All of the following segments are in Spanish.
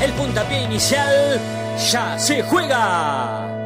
El puntapié inicial ya se juega.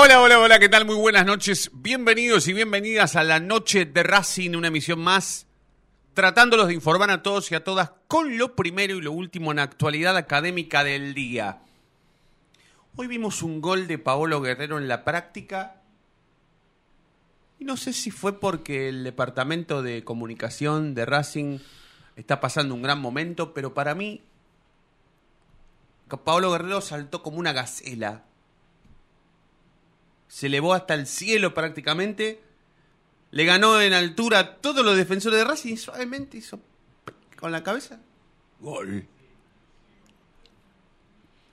Hola, hola, hola, ¿qué tal? Muy buenas noches. Bienvenidos y bienvenidas a la noche de Racing, una emisión más, tratándolos de informar a todos y a todas con lo primero y lo último en la actualidad académica del día. Hoy vimos un gol de Paolo Guerrero en la práctica. Y no sé si fue porque el departamento de comunicación de Racing está pasando un gran momento, pero para mí, Paolo Guerrero saltó como una gacela se elevó hasta el cielo prácticamente, le ganó en altura a todos los defensores de Racing y suavemente hizo con la cabeza gol.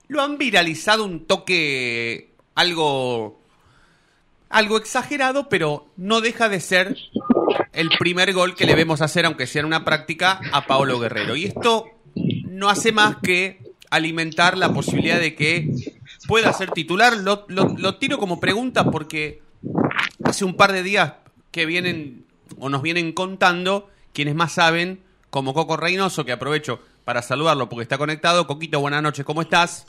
Lo han viralizado un toque algo algo exagerado, pero no deja de ser el primer gol que le vemos hacer, aunque sea en una práctica, a Paolo Guerrero. Y esto no hace más que alimentar la posibilidad de que pueda ser titular. Lo, lo- lo tiro como pregunta porque hace un par de días que vienen o nos vienen contando quienes más saben, como Coco Reynoso, que aprovecho para saludarlo porque está conectado. Coquito, buenas noches, ¿cómo estás?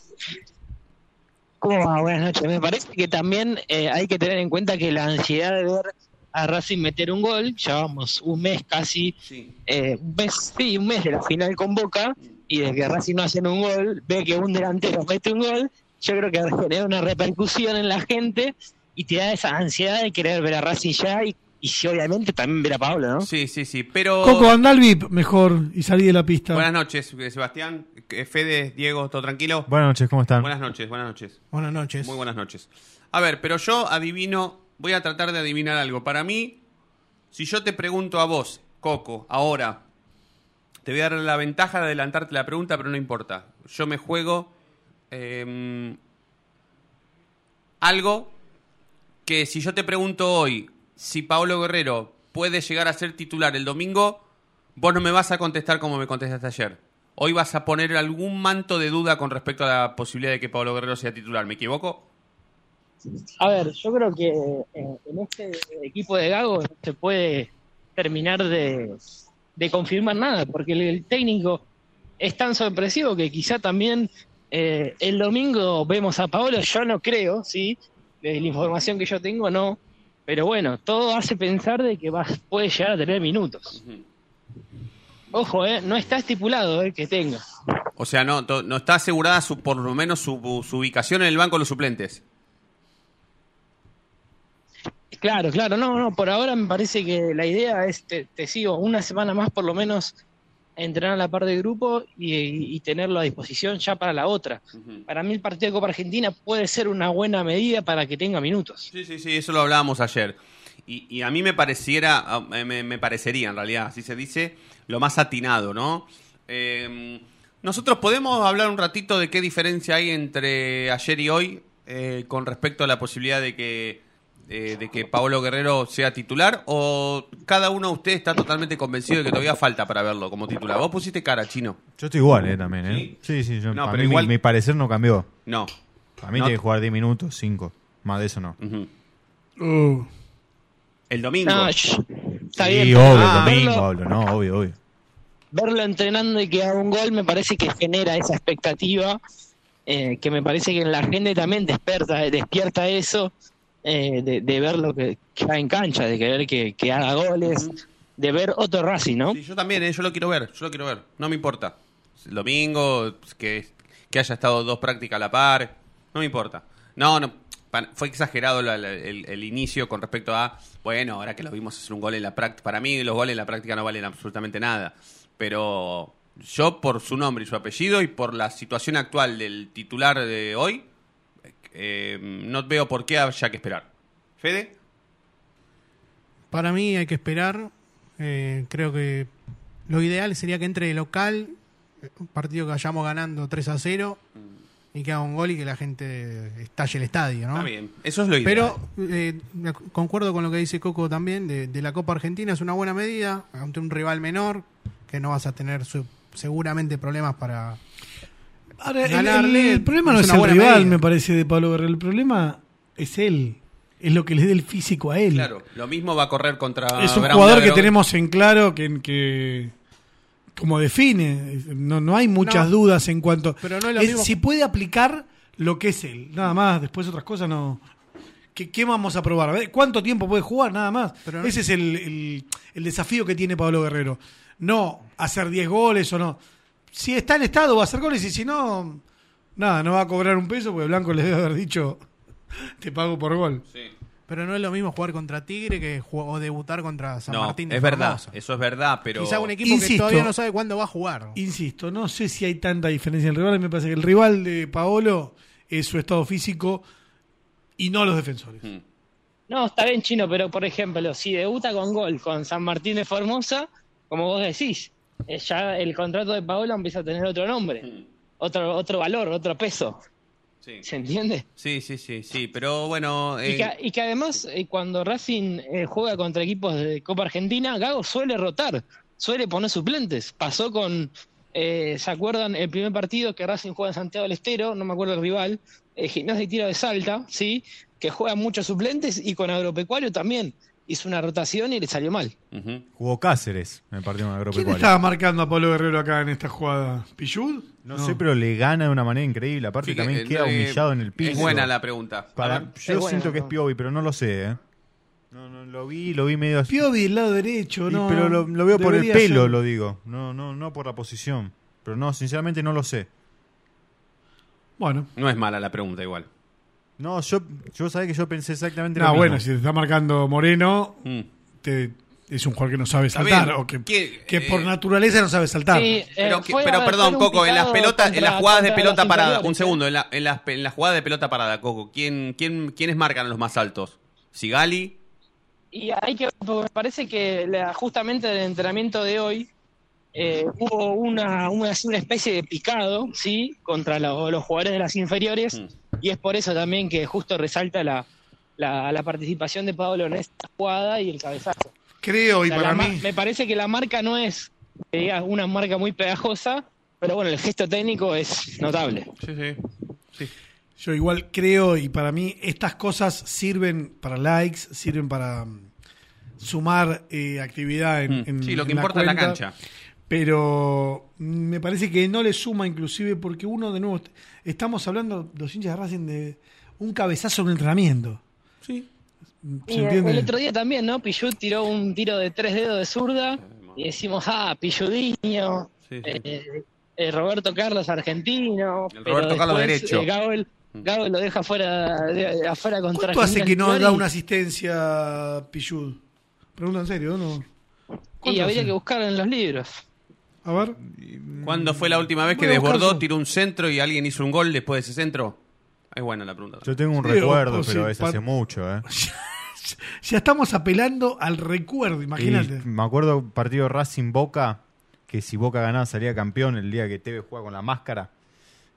¿Cómo va? Buenas noches. Me parece que también eh, hay que tener en cuenta que la ansiedad de ver a Racing meter un gol, llevamos un mes casi, Sí. eh, un mes, sí, un mes de la final con Boca, y de que Racing no hace un gol, ve que un delantero mete un gol, yo creo que genera una repercusión en la gente y te da esa ansiedad de querer ver a Racing ya y, y sí, obviamente también ver a Pablo, ¿no? Sí, sí, sí, pero... Coco, anda al VIP mejor y salí de la pista. Buenas noches, Sebastián, eh, Fede, Diego, ¿todo tranquilo? Buenas noches, ¿cómo están? Buenas noches, buenas noches. Buenas noches. Muy buenas noches. A ver, pero yo adivino, voy a tratar de adivinar algo. Para mí, si yo te pregunto a vos, Coco, ahora, te voy a dar la ventaja de adelantarte la pregunta, pero no importa. Yo me juego eh, algo que si yo te pregunto hoy si Paolo Guerrero puede llegar a ser titular el domingo, vos no me vas a contestar como me contestaste ayer. Hoy vas a poner algún manto de duda con respecto a la posibilidad de que Paolo Guerrero sea titular. ¿Me equivoco? A ver, yo creo que eh, en este equipo de Gago no se puede terminar de, de confirmar nada, porque el, el técnico es tan sorpresivo que quizá también eh, el domingo vemos a Paolo, yo no creo, ¿sí? De la información que yo tengo, no. Pero bueno, todo hace pensar de que va, puede llegar a tener minutos. Ojo, eh, no está estipulado eh, que tenga. O sea, no, no está asegurada su, por lo menos su, su ubicación en el banco de los suplentes. Claro, claro, no, no, por ahora me parece que la idea es, te, te sigo, una semana más por lo menos entrenar a la par de grupo y, y tenerlo a disposición ya para la otra. Para mí el partido de Copa Argentina puede ser una buena medida para que tenga minutos. Sí, sí, sí, eso lo hablábamos ayer. Y, y a mí me pareciera, me, me parecería en realidad, así se dice, lo más atinado, ¿no? Eh, nosotros podemos hablar un ratito de qué diferencia hay entre ayer y hoy eh, con respecto a la posibilidad de que eh, de que Paolo Guerrero sea titular o cada uno de ustedes está totalmente convencido de que todavía falta para verlo como titular. Vos pusiste cara, chino. Yo estoy igual, eh, también, eh. Sí, sí, yo, No, para pero mí igual- mi, parecer no cambió. No. Para mí No. tiene que jugar 10 minutos, 5. Más de eso no. Uh, El domingo. No, sh- está sí, bien. obvio, Ah, el domingo, verlo- hablo, no, obvio, obvio. verlo entrenando y que haga un gol me parece que genera esa expectativa eh, que me parece que en la gente también despierta, despierta eso eh, de, de ver lo que ya en cancha, de querer que, que haga goles, de ver otro Racing, ¿no? Sí, yo también, eh, yo lo quiero ver, yo lo quiero ver, no me importa. El domingo, que, que haya estado dos prácticas a la par, no me importa. No, no, fue exagerado el, el inicio con respecto a, bueno, ahora que lo vimos hacer un gol en la práctica, para mí los goles en la práctica no valen absolutamente nada, pero yo por su nombre y su apellido y por la situación actual del titular de hoy, eh, no veo por qué haya que esperar. Fede, Para mí hay que esperar. Eh, creo que lo ideal sería que entre de local, un partido que vayamos ganando 3 a 0 y que haga un gol y que la gente estalle el estadio, ¿no? está bien, eso es lo ideal. Pero eh, concuerdo con lo que dice Coco también de, de la Copa Argentina, es una buena medida ante un rival menor que no vas a tener su- seguramente problemas para... ahora, el- Ganarle el, problema no es el rival, me parece, de Pablo Guerrero. El problema es él. Es lo que le dé el físico a él. Claro, lo mismo va a correr contra es un Brown jugador que tenemos en claro que, que como define, no, no hay muchas No, dudas en cuanto pero no es lo es mismo- si puede aplicar lo que es él, nada más, después otras cosas no. ¿Qué, qué vamos a probar? A ver, ¿Cuánto tiempo puede jugar? Nada más. Pero no- Ese es el, el- el desafío que tiene Pablo Guerrero. No hacer 10 goles o no. Si está en estado va a hacer goles y si no, nada, no va a cobrar un peso porque Blanco le debe haber dicho, te pago por gol. Pero no es lo mismo jugar contra Tigre que o debutar contra San No, Martín de es verdad, eso es verdad, pero... Quizá un equipo que todavía no sabe cuándo va a jugar. Insisto, no sé si hay tanta diferencia en el rival. Me parece que el rival de Paolo es su estado físico y no los defensores. Mm. No, está bien chino, pero por ejemplo, si debuta con gol con San Martín de Formosa, como vos decís, ya el contrato de Paolo empieza a tener otro nombre, otro, otro valor, otro peso. Sí. ¿Se entiende? sí, sí, sí, sí, pero bueno... Y, eh, que, y que además, eh, cuando Racing eh, juega contra equipos de Copa Argentina, Gago suele rotar, suele poner suplentes. Pasó con, eh, ¿se acuerdan el primer partido que Racing juega en Santiago del Estero? No me acuerdo el rival, eh, Gimnasia y Tiro de Salta, ¿sí? Que juega muchos suplentes y con Agropecuario también hizo una rotación y le salió mal. Jugó Cáceres en el partido con ¿Quién Agropecuario. estaba marcando a Pablo Guerrero acá en esta jugada? ¿Pillud? No, sé, pero le gana de una manera increíble. Aparte Fíjate, también queda eh, humillado en el piso. Es buena la pregunta. A Para, ver, yo buena, siento que ¿no? es Piovi, pero no lo sé, ¿eh? No, no, lo vi, lo vi medio así. Piovi del lado derecho, Y- ¿no? pero lo, lo veo por el pelo, ser. lo digo. No, no, no por la posición. Pero no, sinceramente no lo sé. Bueno. no es mala la pregunta igual. No, yo, yo sabía que yo pensé exactamente lo No, mismo. bueno, si te está marcando Moreno, Mm. te- es un jugador que no sabe saltar. bien. O que, ¿Qué- que eh, por naturaleza no sabe saltar. Sí, eh, Pero, que- fue pero a- perdón, Coco, en las pelotas, en las jugadas de pelota parada, un ¿eh? segundo, en, la- en las, en las jugadas de pelota parada, Coco, ¿quién, quién, ¿quiénes marcan a los más altos? ¿Sigali? Y hay que, porque me parece que la- justamente el entrenamiento de hoy eh, hubo una, una, así una especie de picado, ¿sí? Contra lo- los jugadores de las inferiores, Mm. Y es por eso también que justo resalta la, la, la participación de Pablo en esta jugada y el cabezazo. Creo, y O sea, para mí. Me parece que la marca no es digas, una marca muy pegajosa, pero bueno, el gesto técnico es notable. Sí, sí. Sí. Yo igual creo y para mí estas cosas sirven para likes, sirven para mm, sumar eh, actividad en, Mm. en- Sí, lo que en importa es la cancha. Pero mm, me parece que no le suma inclusive porque uno de nuevo, estamos hablando, los hinchas de Racing, de un cabezazo en un entrenamiento. Sí. ¿Se Y el, entiende? el otro día también, ¿no? Pichut tiró un tiro de tres dedos de zurda y decimos, ah, Pilludiño, Sí, sí. eh, eh, Roberto Carlos argentino. El pero Roberto Carlos después, derecho. eh, Gabel, Gabel lo deja fuera, de- afuera contra ¿Cuánto hace que no da una asistencia Pichud? Pregunta en serio, ¿no? Y ¿Cuánto habría hace? que buscar en los libros. A ver. ¿Cuándo fue la última vez que Voy a buscar desbordó, tiró un centro y alguien hizo un gol después de ese centro? Es buena la pregunta. Yo tengo un Sí, recuerdo, o- o pero sí, es pa- hace mucho, ¿eh? Ya estamos apelando al recuerdo, imagínate. Y me acuerdo un partido Racing Boca, que si Boca ganaba salía campeón el día que Tevez juega con la máscara,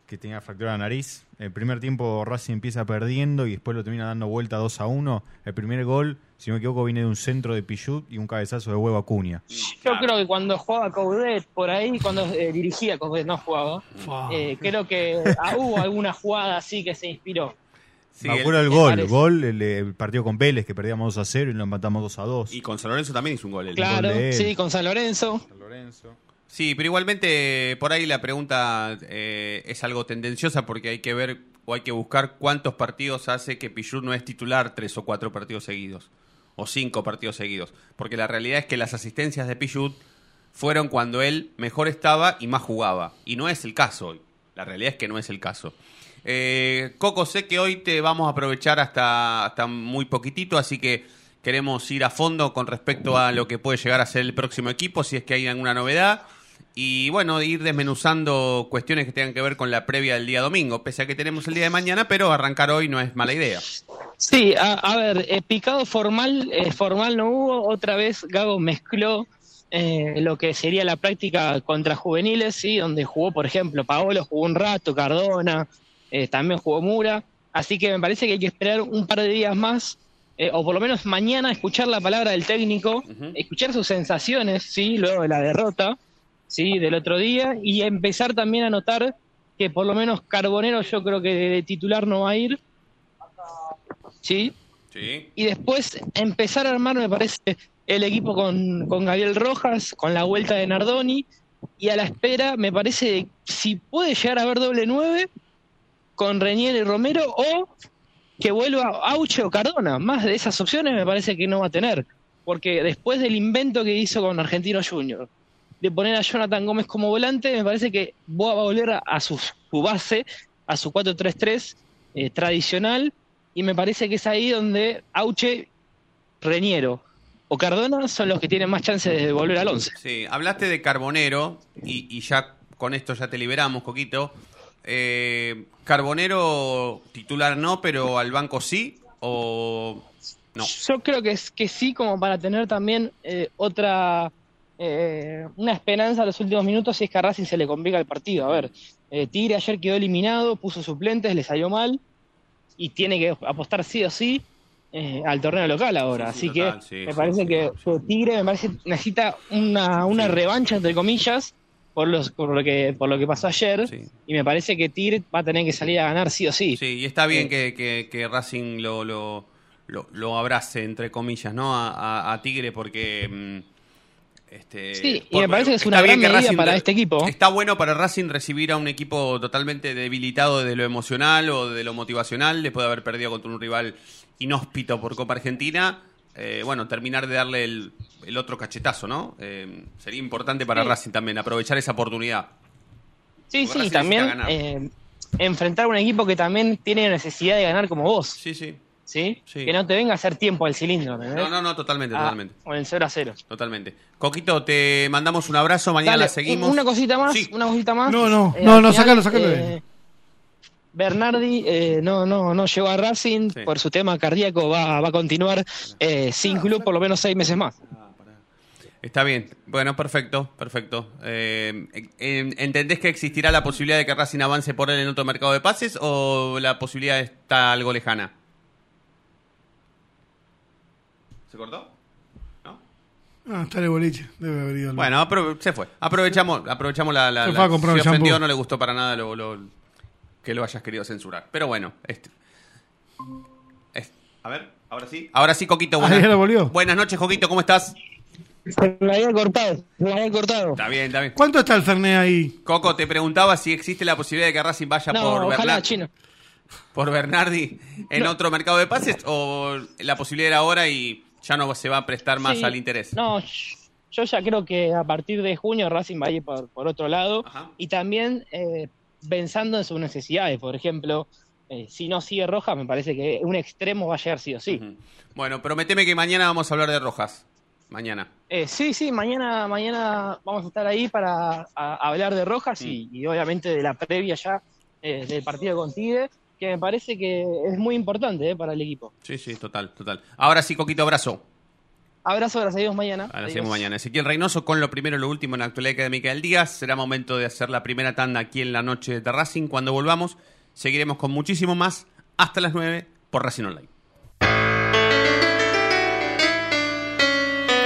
que tenía fractura de nariz. El primer tiempo Racing empieza perdiendo y después lo termina dando vuelta 2 a 1. El primer gol, si no me equivoco, viene de un centro de Pichut y un cabezazo de huevo a Cunha. Yo creo que cuando jugaba Coudet por ahí, cuando eh, dirigía Coudet, no jugaba, eh, creo que ah, hubo alguna jugada así que se inspiró. Sí, me el- acuerdo del me gol, parece. gol, el, el partido con Vélez, que perdíamos 2 a 0 y lo empatamos 2 a 2. y con San Lorenzo también hizo un gol. él. Claro, de sí, con San Lorenzo. Lorenzo. Sí, pero igualmente por ahí la pregunta eh, es algo tendenciosa porque hay que ver o hay que buscar cuántos partidos hace que Pichut no es titular tres o cuatro partidos seguidos o cinco partidos seguidos. Porque la realidad es que las asistencias de Pichut fueron cuando él mejor estaba y más jugaba. Y no es el caso hoy. La realidad es que no es el caso. Eh, Coco, sé que hoy te vamos a aprovechar hasta, hasta muy poquitito, así que queremos ir a fondo con respecto a lo que puede llegar a ser el próximo equipo, si es que hay alguna novedad. Y bueno, ir desmenuzando cuestiones que tengan que ver con la previa del día domingo, pese a que tenemos el día de mañana, pero arrancar hoy no es mala idea. Sí, a, a ver, eh, picado formal, eh, formal no hubo. Otra vez Gago mezcló eh, lo que sería la práctica contra juveniles, sí, donde jugó, por ejemplo, Paolo jugó un rato, Cardona, eh, también jugó Mura. Así que me parece que hay que esperar un par de días más, eh, o por lo menos mañana, escuchar la palabra del técnico, escuchar sus sensaciones, sí, luego de la derrota, sí, del otro día, y empezar también a notar que por lo menos Carbonero yo creo que de titular no va a ir. Sí, Sí. y después empezar a armar, me parece, el equipo con, con Gabriel Rojas, con la vuelta de Nardoni, y a la espera, me parece, si puede llegar a haber doble nueve, con Reñer y Romero, o que vuelva Auche o Cardona. Más de esas opciones me parece que no va a tener, porque después del invento que hizo con Argentino Junior, de poner a Jonathan Gómez como volante, me parece que va a volver a, a su, su base, a su 4-3-3 eh, tradicional, y me parece que es ahí donde Auche, Reñero o Cardona son los que tienen más chances de volver al 11. Sí, hablaste de Carbonero y, y ya con esto ya te liberamos, Coquito. Eh, Carbonero titular no, pero al banco sí o no. Yo creo que, es, que sí, como para tener también eh, otra, eh, una esperanza a los últimos minutos si es que a Racing se le complica el partido. A ver, eh, Tigre ayer quedó eliminado, puso suplentes, le salió mal y tiene que apostar sí o sí eh, al torneo local ahora. Sí, sí, Así total, que sí, me parece que Tigre me parece necesita una, una revancha, entre comillas, por, los, por, lo que, por lo que pasó ayer. Sí. Y me parece que Tigre va a tener que salir a ganar sí o sí. Sí, y está bien Eh, que, que- que Racing lo, lo, lo, lo abrace, entre comillas, ¿no? A, a- a Tigre porque... mm, este, Sí, y me parece que es una gran medida para re- este equipo. Está bueno para Racing recibir a un equipo totalmente debilitado de lo emocional o de lo motivacional, después de haber perdido contra un rival inhóspito por Copa Argentina. Eh, bueno, terminar de darle el, el otro cachetazo, ¿no? Eh, sería importante para Sí. Racing también, aprovechar esa oportunidad. Sí, Porque sí, Racing también eh, enfrentar un equipo que también tiene necesidad de ganar como vos, Sí, sí. ¿Sí? Sí. Que no te venga a hacer tiempo al cilindro, ¿entendés? No, no, no, totalmente, Ah, totalmente. Con el 0 a 0. Totalmente. Coquito, te mandamos un abrazo, mañana Dale, la seguimos. Una cosita más, Sí. una cosita más. No, no, Eh, no, no, final, sacalo, sacalo eh, Bernardi eh, no, no, no llegó a Racing Sí. por su tema cardíaco, va, va a continuar eh, sin club por lo menos seis meses más. Está bien. Bueno, perfecto, perfecto. Eh, en- ¿Entendés que existirá la posibilidad de que Racing avance por él en otro mercado de pases o la posibilidad está algo lejana? ¿Se cortó? ¿No? Ah, está en el boliche. Debe haber ido. al- Bueno, apro- se fue. Aprovechamos, aprovechamos la... la, Se la- fue a comprar si shampoo. ofendió, no le gustó para nada lo, lo- que lo hayas querido censurar. Pero bueno, este... es- a ver, ahora sí. Ahora sí, Coquito. Ah, Buenas, ya lo volvió. buenas noches, Coquito, ¿cómo estás? Se me había cortado, se me había cortado. Está bien, está bien. ¿Cuánto está el Fernet ahí? Coco, te preguntaba si existe la posibilidad de que Racing vaya No, por, ojalá, Bernar- chino. por Bernardi en otro mercado de pases o la posibilidad era ahora y ya no se va a prestar más Sí, al interés. No, yo ya creo que a partir de junio Racing va a ir por, por otro lado Ajá. y también eh, pensando en sus necesidades. Por ejemplo, eh, si no sigue Roja, me parece que un extremo va a llegar sí o sí. Ujú. Bueno, prometeme que mañana vamos a hablar de Rojas. Mañana. Eh, sí, sí, mañana, mañana vamos a estar ahí para a- hablar de Rojas y, Mm. y obviamente de la previa ya eh, del partido con Tigre, que me parece que es muy importante eh, para el equipo. Sí, sí, total, total. Ahora sí, Coquito, abrazo. Abrazo, gracias a mañana. Ahora seguimos mañana. Ezequiel Reynoso con lo primero y lo último en la actualidad académica del día. Será momento de hacer la primera tanda aquí en la noche de Racing. Cuando volvamos, seguiremos con muchísimo más hasta las 9 por Racing Online.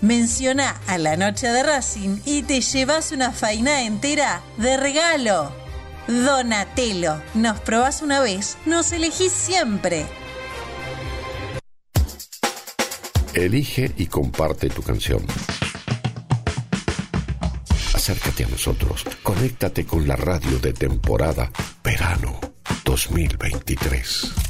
menciona a la noche de Racing y te llevas una faina entera de regalo. Donatello, nos probás una vez, nos elegís siempre. Elige y comparte tu canción. Acércate a nosotros. Conéctate con la radio de temporada Verano 2023.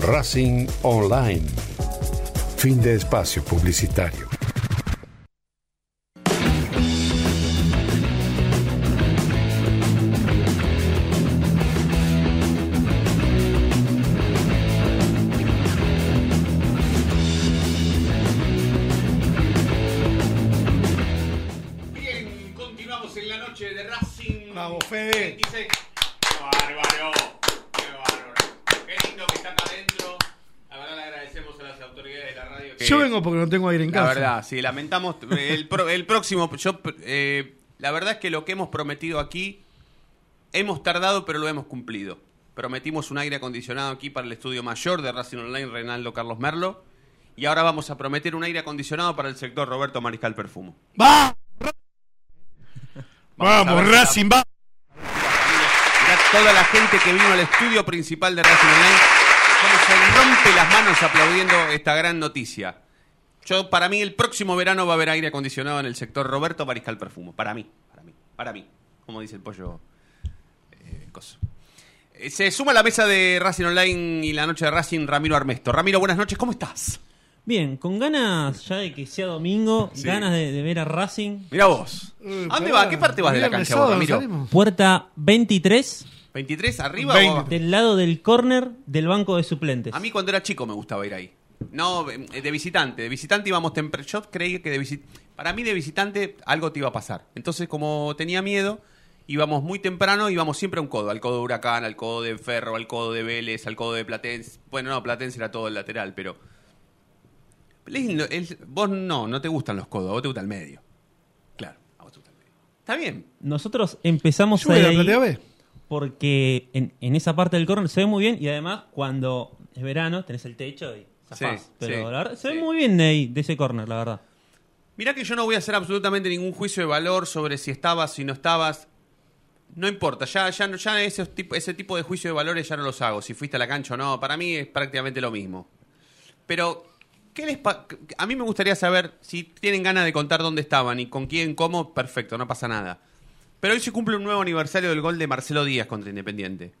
Racing Online. Fin de espacio publicitario. Porque no tengo aire en La casa. verdad, sí, lamentamos. El, pro- el próximo, yo, eh, la verdad es que lo que hemos prometido aquí, hemos tardado, pero lo hemos cumplido. Prometimos un aire acondicionado aquí para el estudio mayor de Racing Online, Reinaldo Carlos Merlo. Y ahora vamos a prometer un aire acondicionado para el sector Roberto Mariscal Perfumo. ¡Va! Vamos Vamos. Racing, va. Toda la gente que vino al estudio principal de Racing Online, cómo se rompe las manos aplaudiendo esta gran noticia. Yo, para mí, el próximo verano va a haber aire acondicionado en el sector Roberto Mariscal Perfumo. Para mí, para mí, para mí. Como dice el pollo. eh, coso. Eh, Se suma a la mesa de Racing Online y la noche de Racing Ramiro Armesto. Ramiro, buenas noches, ¿cómo estás? Bien, con ganas ya de que sea domingo, Sí. ganas de, de ver a Racing. Mira vos. Eh, ¿A dónde pará. va? ¿Qué parte vas de la Viernes, cancha vos, sábado, Ramiro? salimos. Puerta 23, ¿23 arriba o del lado del córner del banco de suplentes. A mí cuando era chico me gustaba ir ahí. No, eh, de visitante. De visitante íbamos temprano. Yo creí que de visitante... Para mí de visitante algo te iba a pasar. Entonces como tenía miedo, íbamos muy temprano, íbamos siempre a un codo. Al codo de Huracán, al codo de Ferro, al codo de Vélez, al codo de Platense. Bueno, no, Platense era todo el lateral, pero... Lindo, el- vos no, no te gustan los codos, a vos te gusta el medio. Claro, a vos te gusta el medio. Está bien. Nosotros empezamos a la ahí porque en, en esa parte del córner se ve muy bien y además cuando es verano tenés el techo y zafás. Sí, Pero sí, la verdad, se ve muy bien de ahí, de ese córner, la verdad. Mirá que yo no voy a hacer absolutamente ningún juicio de valor sobre si estabas, si no estabas. No importa, ya, ya, ya ese, tipo, ese tipo de juicio de valores ya no los hago. Si fuiste a la cancha o no, para mí es prácticamente lo mismo. Pero, ¿qué les a mí me gustaría saber si tienen ganas de contar dónde estaban y con quién, cómo, perfecto, no pasa nada. Pero hoy se cumple un nuevo aniversario del gol de Marcelo Díaz contra Independiente.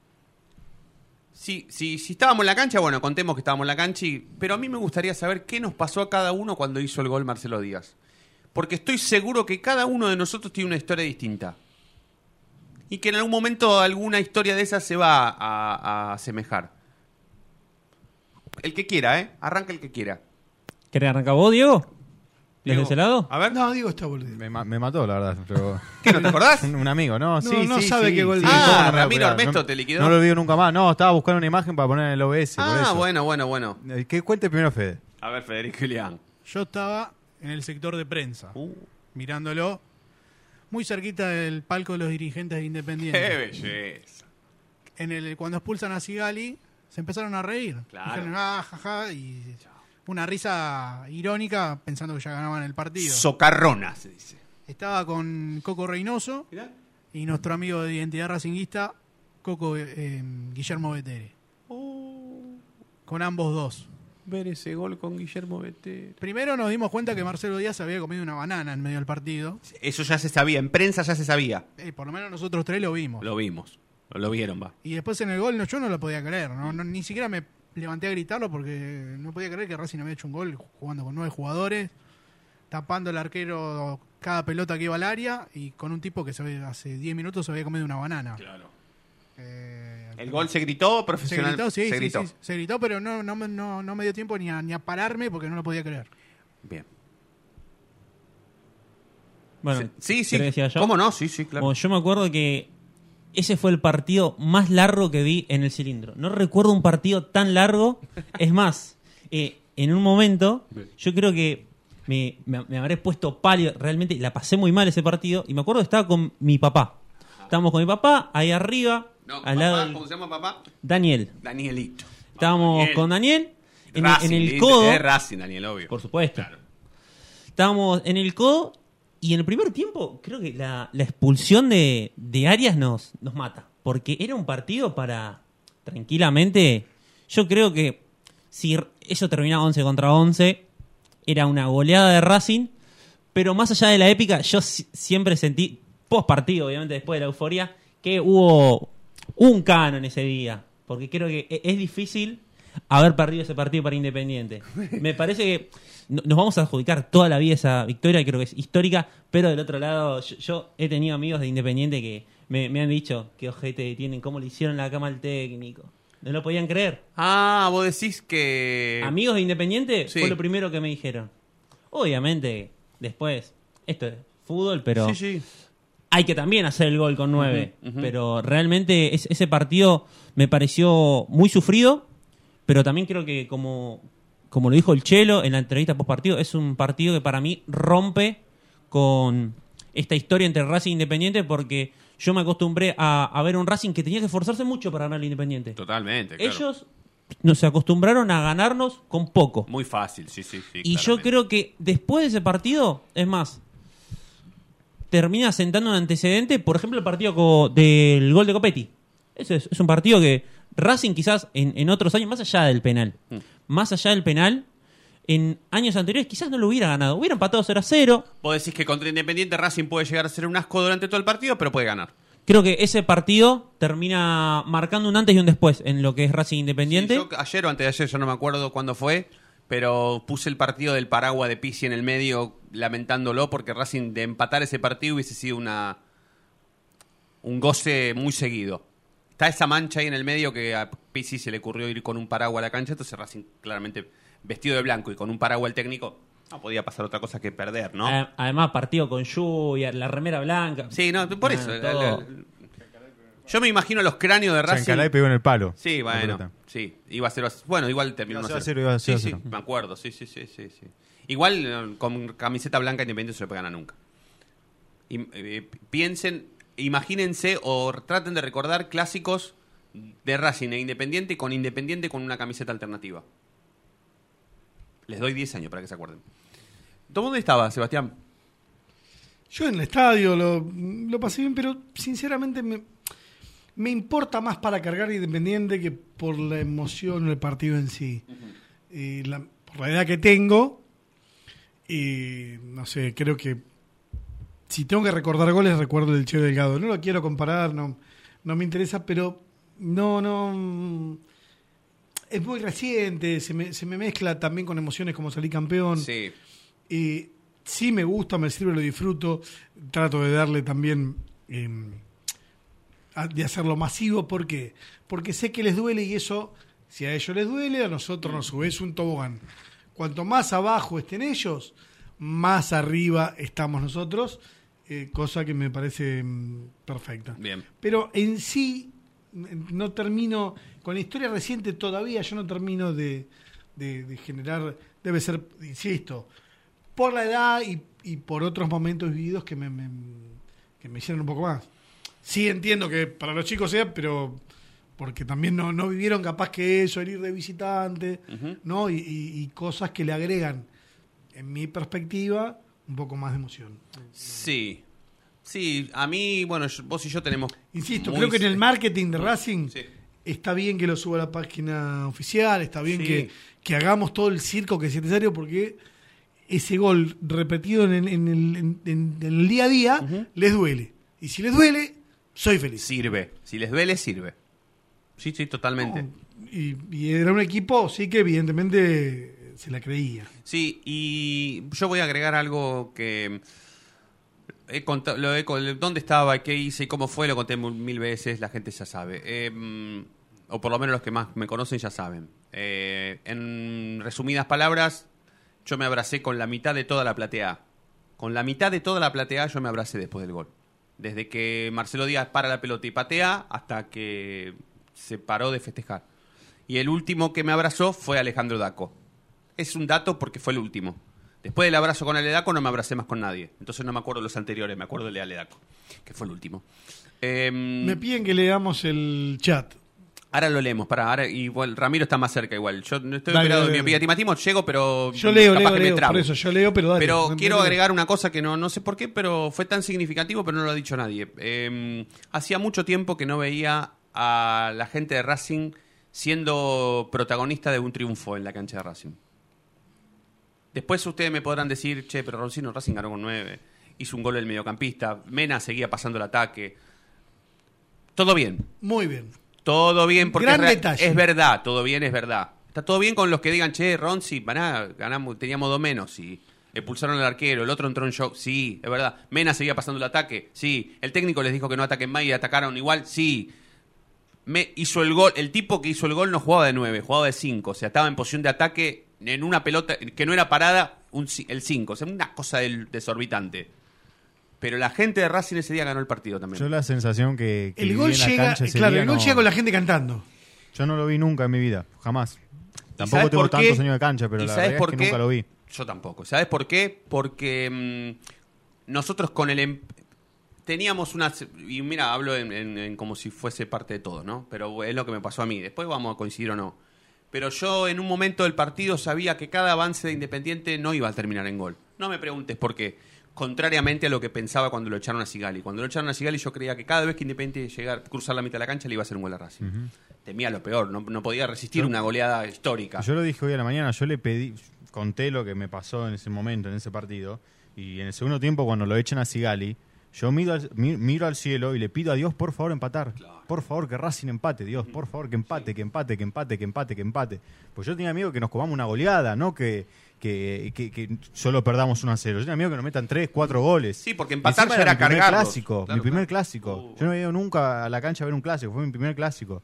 Si, si, si estábamos en la cancha, bueno, contemos que estábamos en la cancha, y- pero a mí me gustaría saber qué nos pasó a cada uno cuando hizo el gol Marcelo Díaz. Porque estoy seguro que cada uno de nosotros tiene una historia distinta. Y que en algún momento alguna historia de esas se va a, a asemejar. El que quiera, ¿eh? Arranca el que quiera. ¿Querés arrancar vos, Diego? ¿Desde Diego, ese lado? A ver. No, digo está boludo. Me, ma- me mató, la verdad. Pero... ¿Qué, no te acordás? un, un amigo, ¿no? Sí, no sí, sabe sí, qué gol sí, dijo. ¿cómo Ah, no Ramiro? Armesto No- te liquidó. No lo olvido nunca más. No, estaba buscando una imagen para poner en el OBS. por Ah, eso. bueno, bueno, bueno. Eh, ¿Qué cuente primero, Fede? A ver, Federico Ilián. Yo estaba en el sector de prensa, Uh, mirándolo muy cerquita del palco de los dirigentes de ¡Qué Independiente. belleza! En el, cuando expulsan a Sigali, se empezaron a reír. Claro. Dijeron, ah, jaja, y una risa irónica pensando que ya ganaban el partido. Socarrona, se dice. Estaba con Coco Reynoso Mirá. y nuestro amigo de identidad racinguista, Coco eh, Guillermo Betere. Con ambos dos. Ver ese gol con Guillermo Beté. Primero nos dimos cuenta que Marcelo Díaz había comido una banana en medio del partido. Eso ya se sabía, en prensa ya se sabía. Eh, por lo menos nosotros tres lo vimos. Lo vimos. Lo vieron, va. Y después en el gol no, yo no lo podía creer. No, no- ni siquiera me levanté a gritarlo porque no podía creer que Racing había hecho un gol jugando con nueve jugadores, tapando el arquero cada pelota que iba al área y con un tipo que se había- hace 10 minutos se había comido una banana. Claro. Eh, ¿El gol se gritó se profesional? gritó, sí, se sí, gritó. sí, se gritó, pero no, no, me- no, no me dio tiempo ni a, ni a pararme porque no lo podía creer. Bien. Bueno, Sí, sí. ¿Cómo no? Sí, sí, claro. Bueno, yo me acuerdo que ese fue el partido más largo que vi en el cilindro. No recuerdo un partido tan largo. Es más, eh, en un momento, yo creo que me, me- me habré puesto pálido. Realmente la pasé muy mal ese partido. Y me acuerdo que estaba con mi papá. Estábamos con mi papá, ahí arriba, No, al papá, lado del- ¿Cómo se llama papá? Daniel. Danielito. Estábamos Daniel. con Daniel en, Racing, en el codo. es Racing, Daniel, obvio. Por supuesto. Estábamos en el codo y en el primer tiempo creo que la, la expulsión de, de Arias nos, nos mata. Porque era un partido para tranquilamente. Yo creo que si eso terminaba 11 contra 11, era una goleada de Racing. Pero más allá de la épica, yo si- siempre sentí, post partido, obviamente después de la euforia, que hubo un cano en ese día. Porque creo que e- es difícil haber perdido ese partido para Independiente. Me parece que no- nos vamos a adjudicar toda la vida esa victoria, creo que es histórica, pero del otro lado, yo, yo he tenido amigos de Independiente que me, me han dicho que ojete tienen, cómo le hicieron la cama al técnico. No lo podían creer. Ah, vos decís que. Amigos de Independiente Sí. fue lo primero que me dijeron. Obviamente, después, esto es fútbol, pero Sí, sí. hay que también hacer el gol con nueve. Pero realmente es- ese partido me pareció muy sufrido, pero también creo que como, como lo dijo el Chelo en la entrevista post partido, es un partido que para mí rompe con esta historia entre Racing e Independiente porque yo me acostumbré a, a ver un Racing que tenía que esforzarse mucho para ganar al Independiente. Totalmente, claro. Ellos nos acostumbraron a ganarnos con poco. Muy fácil, sí, sí, sí. Y yo creo que después de ese partido, es más, termina sentando un antecedente, por ejemplo, el partido del gol de Copetti. Ese es, es un partido que Racing quizás en, en otros años, más allá del penal, Mm. más allá del penal, en años anteriores quizás no lo hubiera ganado. Hubiera empatado 0 a 0. Vos decís que contra Independiente Racing puede llegar a ser un asco durante todo el partido, pero puede ganar. Creo que ese partido termina marcando un antes y un después en lo que es Racing Independiente. Yo ayer o antes de ayer, yo no me acuerdo cuándo fue, pero puse el partido del Paraguay de Pizzi en el medio lamentándolo porque Racing de empatar ese partido hubiese sido una un goce muy seguido. Está esa mancha ahí en el medio que a Pizzi se le ocurrió ir con un paraguas a la cancha, entonces Racing claramente vestido de blanco y con un paraguas al técnico no podía pasar otra cosa que perder, ¿no? Además, partido con lluvia, la remera blanca. Sí, no, por Ah, eso. todo. la- la- yo me imagino los cráneos de Racing. Chancalay pegó en el palo. Sí, bueno, sí, iba a ser bueno, igual terminó Iba a 1 ser a cero, iba a ser Sí, a sí, me acuerdo, sí, sí, sí, sí, sí. Igual eh, con camiseta blanca Independiente se le ganar nunca. Y, eh, piensen, imagínense o traten de recordar clásicos de Racing e Independiente con Independiente con una camiseta alternativa. Les doy 10 años para que se acuerden. ¿Tú dónde estaba, Sebastián? Yo en el estadio lo, lo pasé bien, pero sinceramente me, me importa más para cargar Independiente que por la emoción del partido en sí. Y la- por la edad que tengo, y no sé, creo que si tengo que recordar goles, recuerdo el Che Delgado. No lo quiero comparar, no, no me interesa, pero no, no. Es muy reciente, se me, se me mezcla también con emociones como salí campeón. Sí. Y sí me gusta, me sirve, lo disfruto. Trato de darle también, eh, a- de hacerlo masivo. ¿Por qué? Porque sé que les duele y eso, si a ellos les duele, a nosotros nos sube. Es un tobogán. Cuanto más abajo estén ellos, más arriba estamos nosotros. Eh, cosa que me parece mm, perfecta. Bien. Pero en sí, n- no termino, con la historia reciente todavía yo no termino de, de- de generar, debe ser, insisto, por la edad y, y por otros momentos vividos que me, me- que me hicieron un poco más. Sí entiendo que para los chicos sea, pero porque también no, no vivieron capaz que eso, el ir de visitante. ¿no? Y, y- y cosas que le agregan, en mi perspectiva, un poco más de emoción. Sí. Sí, a mí, bueno, yo- vos y yo tenemos. Insisto, creo que en el marketing de Racing Sí. está bien que lo suba a la página oficial, está bien Sí. que, que hagamos todo el circo que es necesario porque ese gol repetido en, el- en el, en- en- en el día a día les duele. Y si les duele, soy feliz. Sirve. Si les duele, sirve. Sí, sí, totalmente. Y, y era un equipo, sí que evidentemente se la creía. Sí, y yo voy a agregar algo que he contado, lo he dónde estaba, qué hice cómo fue, lo conté mil veces, la gente ya sabe. Eh, o por lo menos los que más me conocen ya saben. Eh, en resumidas palabras, yo me abracé con la mitad de toda la platea. Con la mitad de toda la platea yo me abracé después del gol. Desde que Marcelo Díaz para la pelota y patea hasta que se paró de festejar. Y el último que me abrazó fue Alejandro Daco. Es un dato porque fue el último. Después del abrazo con Ale Daco no me abracé más con nadie. Entonces no me acuerdo los anteriores, me acuerdo el de Ale Daco, que fue el último. Em, Me piden que leamos el chat. Ahora lo leemos, para, ahora igual Ramiro está más cerca igual. Yo no estoy operado de mi dale. astigmatismo, llego, pero Yo leo, capaz leo, que me leo. trabo. Por eso yo leo, pero dale. Pero quiero agregar una cosa que no, no sé por qué, pero fue tan significativo, pero no lo ha dicho nadie. Eh, hacía mucho tiempo que no veía a la gente de Racing siendo protagonista de un triunfo en la cancha de Racing. Después ustedes me podrán decir, che, pero Roncino Racing ganó con nueve, hizo un gol el mediocampista, Mena seguía pasando el ataque. Todo bien, Muy bien. todo bien, porque Gran es, detalle. es verdad, todo bien, es verdad. Está todo bien con los que digan, che, Ronzi, pará, ganamos, teníamos dos menos, sí. Expulsaron al arquero, el otro entró en shock, sí, es verdad. Mena seguía pasando el ataque, sí. El técnico les dijo que no ataquen más y atacaron igual, sí. Me hizo el gol, el tipo que hizo el gol no jugaba de nueve, jugaba de cinco. O sea, estaba en posición de ataque en una pelota que no era parada, un, el cinco. O sea, una cosa del desorbitante. Pero la gente de Racing ese día ganó el partido también. Yo la sensación que, que El gol en la llega, cancha ese claro, día el gol no- llega con la gente cantando. Yo no lo vi nunca en mi vida, jamás. Tampoco tengo tantos años de cancha, pero ¿Y la verdad por es que qué? nunca lo vi. Yo tampoco. ¿Sabes por qué? Porque mm, nosotros con el... em- Teníamos una... Y mira, hablo en, en- en como si fuese parte de todo, ¿no? Pero es lo que me pasó a mí. Después vamos a coincidir o no. Pero yo en un momento del partido sabía que cada avance de Independiente no iba a terminar en gol. No me preguntes por qué. Contrariamente a lo que pensaba cuando lo echaron a Sigali. Cuando lo echaron a Sigali yo creía que cada vez que Independiente llegara a cruzar la mitad de la cancha le iba a hacer un gol a Racing. Temía lo peor. No, no podía resistir una goleada histórica. Yo lo dije hoy a la mañana, yo le pedí, conté lo que me pasó en ese momento, en ese partido, y en el segundo tiempo cuando lo echan a Sigali, yo miro al, mi- miro al cielo y le pido a Dios, por favor, empatar. Por favor, que Racing empate, Dios. Por favor, que empate, que empate, que empate, que empate, que empate. Pues yo tenía miedo que nos comamos una goleada, no que, que, que- que solo perdamos 1 a 0. Yo tenía miedo que nos metan 3, 4 goles. Sí, porque empatar ya era mi primer clásico, Claro, mi primer claro. clásico. Uh. Yo no había ido nunca a la cancha a ver un clásico, fue mi primer clásico.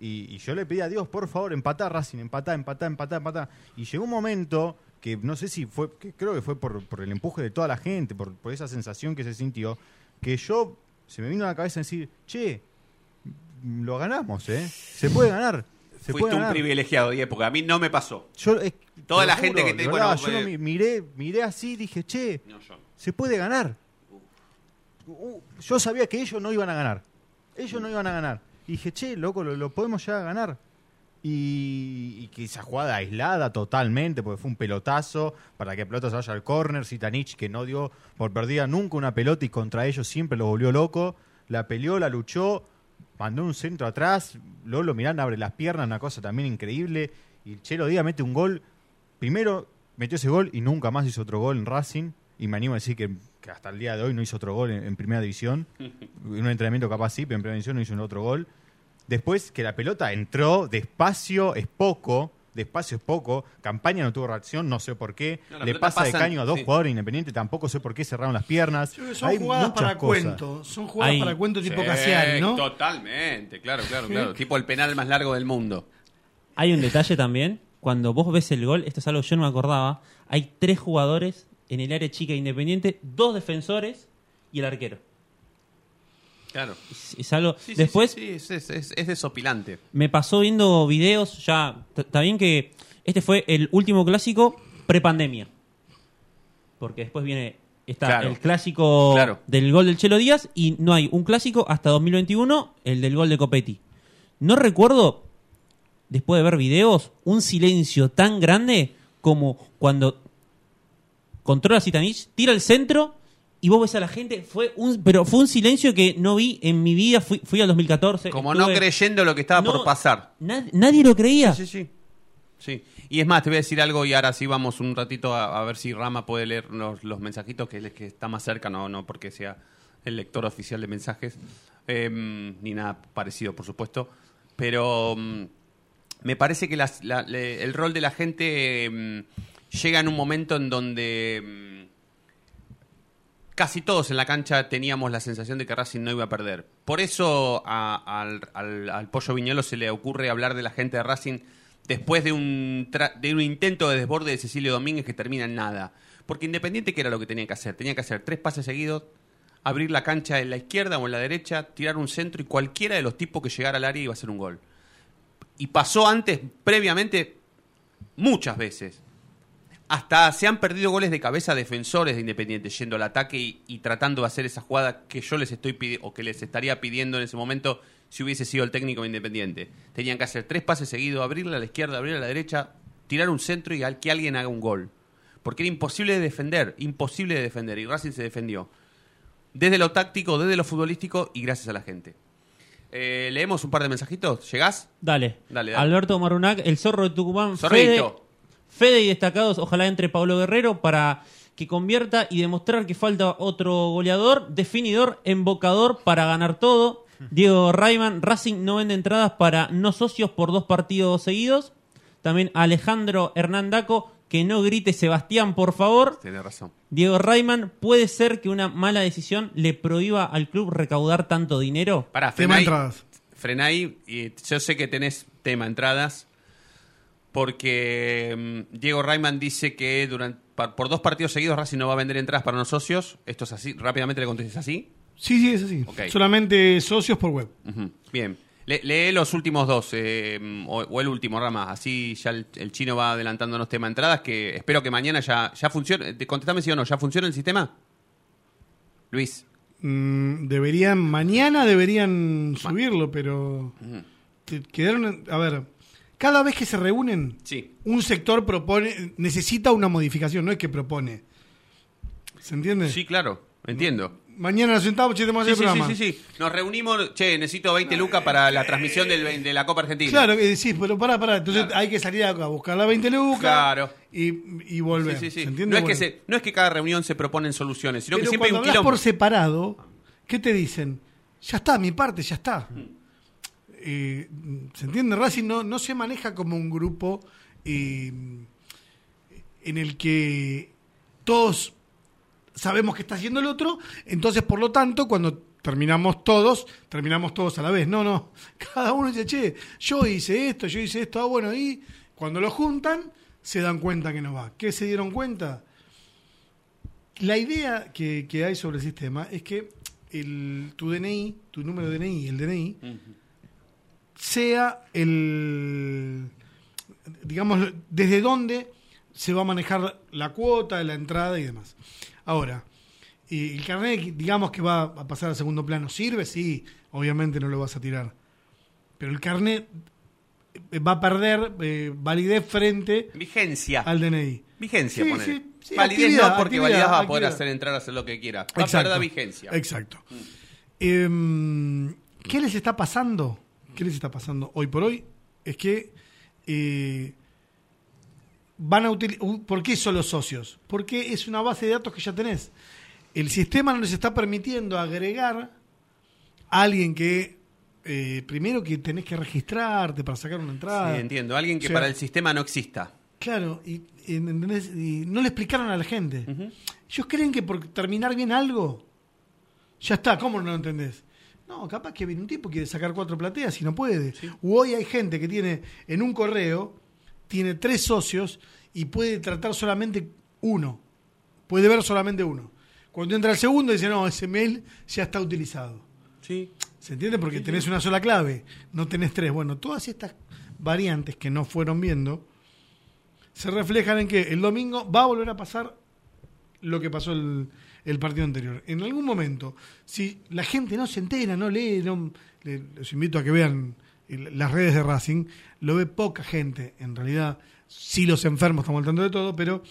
Y, y yo le pedí a Dios, por favor, empatar Racing, empatar, empatar, empatar, empatar. Y llegó un momento que no sé si fue, que creo que fue por, por el empuje de toda la gente, por, por esa sensación que se sintió, que yo se me vino a la cabeza decir, che, lo ganamos, ¿eh? Se puede ganar. Se Fuiste puede un ganar. privilegiado, Diego, porque a mí no me pasó. Yo, Toda la gente que te- de bueno, yo no mi- miré, miré así, dije, che, No, yo. se puede ganar. Uh, Yo sabía que ellos no iban a ganar. Ellos no iban a ganar. Y dije, che, loco, lo, lo podemos ya ganar. Y, y que esa jugada aislada totalmente, porque fue un pelotazo para que pelota se vaya al córner. Sitanich, que no dio por perdida nunca una pelota y contra ellos siempre lo volvió loco. La peleó, la luchó, mandó un centro atrás. Lolo Miranda abre las piernas, una cosa también increíble. Y Chelo Díaz mete un gol. Primero metió ese gol y nunca más hizo otro gol en Racing. Y me animo a decir que, que hasta el día de hoy no hizo otro gol en, en primera división. En un entrenamiento capaz sí, pero en primera división no hizo un otro gol. Después que la pelota entró, despacio es poco, despacio es poco. Campaña no tuvo reacción, no sé por qué. No, Le pasa de caño a dos sí. jugadores independientes, tampoco sé por qué cerraron las piernas. Son Hay jugadas muchas para cosas. cuento. Son jugadas para cuento tipo Sí, Casiari, ¿no? Totalmente, claro, claro, claro. Tipo el penal más largo del mundo. Hay un detalle también. Cuando vos ves el gol, esto es algo que yo no me acordaba. Hay tres jugadores en el área chica independiente, dos defensores y el arquero. Claro. Es, es algo. Sí, Después sí, sí, es, es, es- es desopilante. me pasó viendo videos. Ya está bien que este fue el último clásico prepandemia. Porque después viene está Claro. el clásico Claro. del gol del Chelo Díaz y no hay un clásico hasta 2021, el del gol de Copetti. No recuerdo, después de ver videos, un silencio tan grande como cuando controla Sitanich, tira el centro y vos ves a la gente. Fue un, pero fue un silencio que no vi en mi vida. Fui, fui al 2014. Como estuve- no creyendo lo que estaba No, por pasar. nad- nadie lo creía. Sí, sí. Sí. Y es más, te voy a decir algo y ahora sí vamos un ratito a, a ver si Rama puede leer los, los mensajitos, que es que está más cerca, no, no porque sea el lector oficial de mensajes, em, ni nada parecido, por supuesto. Pero mm, me parece que las- la- le- el rol de la gente em, llega en un momento en donde casi todos en la cancha teníamos la sensación de que Racing no iba a perder. Por eso a- al, al- al Pollo Viñolo se le ocurre hablar de la gente de Racing después de un, tra- de un intento de desborde de Cecilio Domínguez que termina en nada. Porque Independiente, ¿qué era lo que tenía que hacer? Tenía que hacer tres pases seguidos, abrir la cancha en la izquierda o en la derecha, tirar un centro y cualquiera de los tipos que llegara al área iba a hacer un gol. Y pasó antes, previamente, muchas veces. Hasta se han perdido goles de cabeza defensores de Independiente yendo al ataque y, y tratando de hacer esa jugada que yo les estoy pidiendo o que les estaría pidiendo en ese momento si hubiese sido el técnico de Independiente. Tenían que hacer tres pases seguidos, abrirle a la izquierda, abrirle a la derecha, tirar un centro y al que alguien haga un gol. Porque era imposible de defender, imposible de defender y Racing se defendió. Desde lo táctico, desde lo futbolístico y gracias a la gente. Eh, Leemos un par de mensajitos. ¿Llegás? Dale. Dale, dale. Alberto Marunac, el zorro de Tucumán. Zorrito. Fede, Fede y destacados, ojalá entre Pablo Guerrero para que convierta y demostrar que falta otro goleador, definidor, embocador para ganar todo. Diego Rayman, Racing no vende entradas para no socios por dos partidos seguidos. También Alejandro Hernandaco, que no grite Sebastián, por favor. Tienes razón. Diego Rayman, ¿puede ser que una mala decisión le prohíba al club recaudar tanto dinero? Pará, Tema frená ahí. yo sé que tenés tema entradas. Porque mm, Diego Rayman dice que durante, por dos partidos seguidos Racing no va a vender entradas para los socios. Esto es así. Rápidamente le contestes así. Sí, sí, es así. Ok. Solamente socios por web. Bien. Le- lee los últimos dos, eh, o, o el último, Rama. Así ya el, el chino va adelantándonos tema entradas, que espero que mañana ya, ya funcione. Eh, Contestame si o no, ¿ya funciona el sistema? Luis. Mm, deberían, mañana deberían subirlo, pero te- quedaron, a ver, cada vez que se reúnen, Sí. un sector propone, necesita una modificación, no es que propone. ¿Se entiende? Sí, claro, entiendo. Mañana nos sentamos, che, tenemos Sí, hacer sí, programa. sí, sí, sí. Nos reunimos, che, necesito 20 lucas para la transmisión del- de la Copa Argentina. Claro, que decís, pero pará, pará, entonces hay que salir a a buscar la 20 lucas Claro. y, y volver. Sí, sí, sí. ¿Se entiende? No, es que se- no es que cada reunión se proponen soluciones, sino que siempre hay un por separado, ¿qué te dicen? Ya está, mi parte, ya está. ¿Se entiende? Racing no, no se maneja como un grupo en el que todos sabemos que está haciendo el otro, entonces por lo tanto, cuando terminamos todos, terminamos todos a la vez. No, no. Cada uno dice, che, yo hice esto, yo hice esto, ah, bueno, y cuando lo juntan, se dan cuenta que no va. ¿Qué se dieron cuenta? La idea que, que hay sobre el sistema es que el, tu DNI, tu número de DNI, el DNI, sea el, digamos, desde dónde se va a manejar la cuota, la entrada y demás. Ahora, el carnet, digamos que va a pasar al segundo plano, ¿sirve? Sí, obviamente no lo vas a tirar. Pero el carnet eh, va a perder eh, validez frente Vigencia. al DNI. Vigencia, Sí, sí, sí, validez actividad, no, porque actividad, validez va a poder hacer entrar a hacer lo que quiera. Va a Exacto. perder vigencia. Exacto. Em, ¿Qué les está pasando? ¿Qué les está pasando hoy por hoy? Es que eh, van a utilizar. ¿Por qué solo socios? Porque es una base de datos que ya tenés. El sistema no les está permitiendo agregar a alguien que. eh, primero que tenés que registrarte para sacar una entrada. Sí, entiendo. Alguien que O sea, para el sistema no exista. Claro, y, y, ¿entendés? Y no le explicaron a la gente. Ellos creen que por terminar bien algo, ya está, ¿cómo no lo entendés? No, capaz que viene un tipo quiere sacar cuatro plateas y no puede. O hoy hay gente que tiene en un correo, tiene tres socios y puede tratar solamente uno. Puede ver solamente uno. Cuando entra el segundo dice, no, ese mail ya está utilizado. Sí. ¿Se entiende? Porque tenés una sola clave, no tenés tres. Bueno, todas estas variantes que no fueron viendo se reflejan en que el domingo va a volver a pasar lo que pasó el, el partido anterior. En algún momento, si la gente no se entera, no lee, no, le- los invito a que vean el- las redes de Racing, lo ve poca gente, en realidad, sí los enfermos estamos al tanto de todo, pero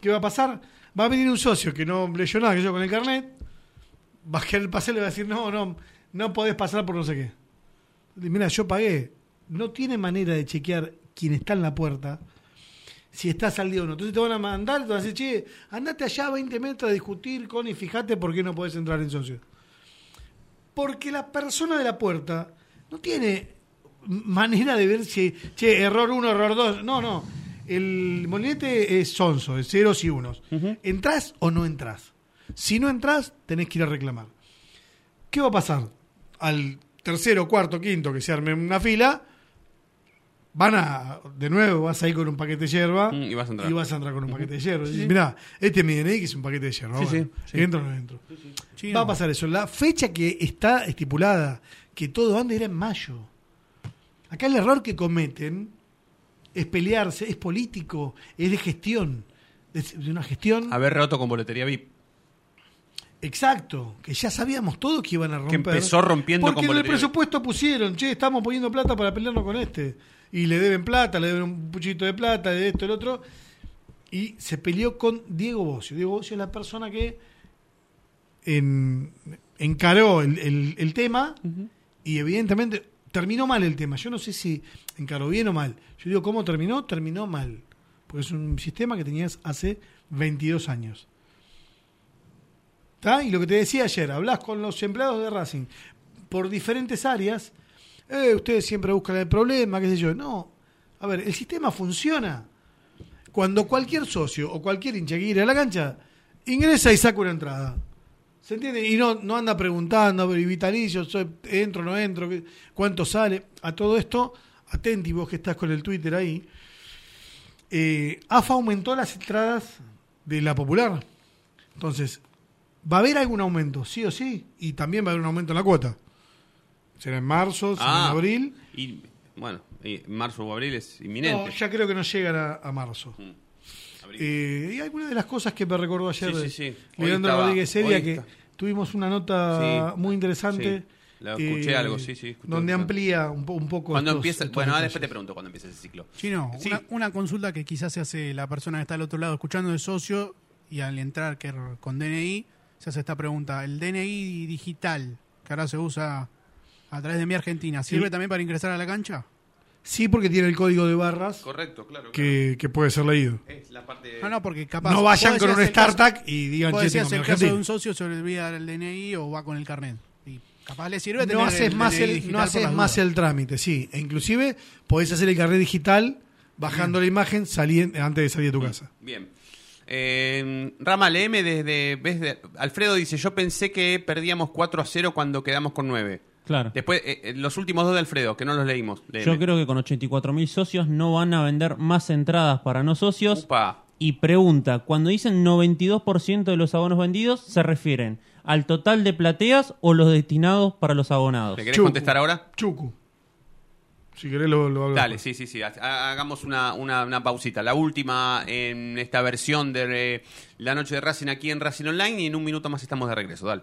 ¿qué va a pasar? Va a venir un socio que no leyó nada que yo con el carnet, va a querer pasar y le va a decir, no, no, no podés pasar por no sé qué. Mira, yo pagué. No tiene manera de chequear quién está en la puerta si estás al día o no. Entonces te van a mandar, te van a decir, che, andate allá a 20 metros a discutir con y fíjate por qué no podés entrar en socio. Porque la persona de la puerta no tiene manera de ver si, che, error 1, error 2. No, no. El molinete es sonso, es ceros y unos. ¿Entrás o no entrás? Si no entrás, tenés que ir a reclamar. ¿Qué va a pasar? Al tercero, cuarto, quinto que se arme una fila, van a, de nuevo, vas a ir con un paquete de hierba Mm, y vas a entrar. y vas a entrar con un paquete de hierba. Sí, Dices, sí. Mirá, este es mi DNI que es un paquete de hierba. Sí, Bueno, sí, sí. ¿Entro o no entro? Sí, Va a pasar eso. La fecha que está estipulada, que todo anda, era en mayo. Acá el error que cometen es pelearse, es político, es de gestión. de, de una gestión. Haber roto con boletería VIP. Exacto, que ya sabíamos todo que iban a romper. empezó rompiendo Porque con en el presupuesto pusieron, che, estamos poniendo plata para pelearnos con este. Y le deben plata, le deben un puchito de plata, de esto, el otro. Y se peleó con Diego Bocio. Diego Bocio es la persona que en- encaró el, el- el tema y evidentemente terminó mal el tema. Yo no sé si encaró bien o mal. Yo digo, ¿cómo terminó? Terminó mal. Porque es un sistema que tenías hace 22 años. ¿Está? Y lo que te decía ayer, hablas con los empleados de Racing por diferentes áreas, eh, ustedes siempre buscan el problema, qué sé yo. No, a ver, el sistema funciona. Cuando cualquier socio o cualquier hincha que quiere a la cancha, ingresa y saca una entrada. ¿Se entiende? Y no, no anda preguntando, ¿y vitalicio, soy- entro, no entro, ¿Qué- cuánto sale. A todo esto, atenti vos que estás con el Twitter ahí. Eh, AFA aumentó las entradas de la popular. Entonces, va a haber algún aumento, sí o sí, y también va a haber un aumento en la cuota. Será en marzo, será Ah, en abril. Y bueno, y marzo o abril es inminente. No, ya creo que no llegan a, a marzo. Eh, y algunas de las cosas que me recordó ayer Sí, sí, de sí. Hoy Leandro estaba- Rodríguez Seria, que tuvimos una nota Sí, muy interesante. sí. La escuché algo, sí, sí, escuché Donde algo. amplía un, po- un poco. Cuando estos- empieza, estos bueno, detalles. después te pregunto cuando empieza ese ciclo. Chino, Sí. una, una consulta que quizás se hace la persona que está al otro lado escuchando de socio y al entrar que con DNI se hace esta pregunta. ¿El DNI digital que ahora se usa a través de mi Argentina sirve Sí. también para ingresar a la cancha? Sí, porque tiene el código de barras Correcto, claro. que, que puede ser leído. Es la parte No, no, porque capaz... No vayan con un StarTac y digan, che, decías tengo el caso de un socio se olvida el DNI o va con el carnet. Y capaz le sirve tener No haces el más DNI el, no haces más dudas. el trámite, sí. E inclusive podés hacer el carnet digital bajando la imagen salien- antes de salir de tu casa. Bien. Eh, Rama, léeme desde, ves de- Alfredo dice, yo pensé que perdíamos 4 a 0 cuando quedamos con 9. Claro. Después, eh, eh, los últimos dos de Alfredo, que no los leímos. léeme. Yo creo que con 84.000 socios no van a vender más entradas para no socios. Upa. Y pregunta, cuando dicen 92% de los abonos vendidos, ¿se refieren al total de plateas o los destinados para los abonados? ¿Le querés contestar ahora? Chucu. Si querés lo, lo hablo Dale, sí, sí, sí. ha- Hagamos una, una, una pausita. La última en esta versión de eh, La Noche de Racing aquí en Racing Online y en un minuto más estamos de regreso. Dale.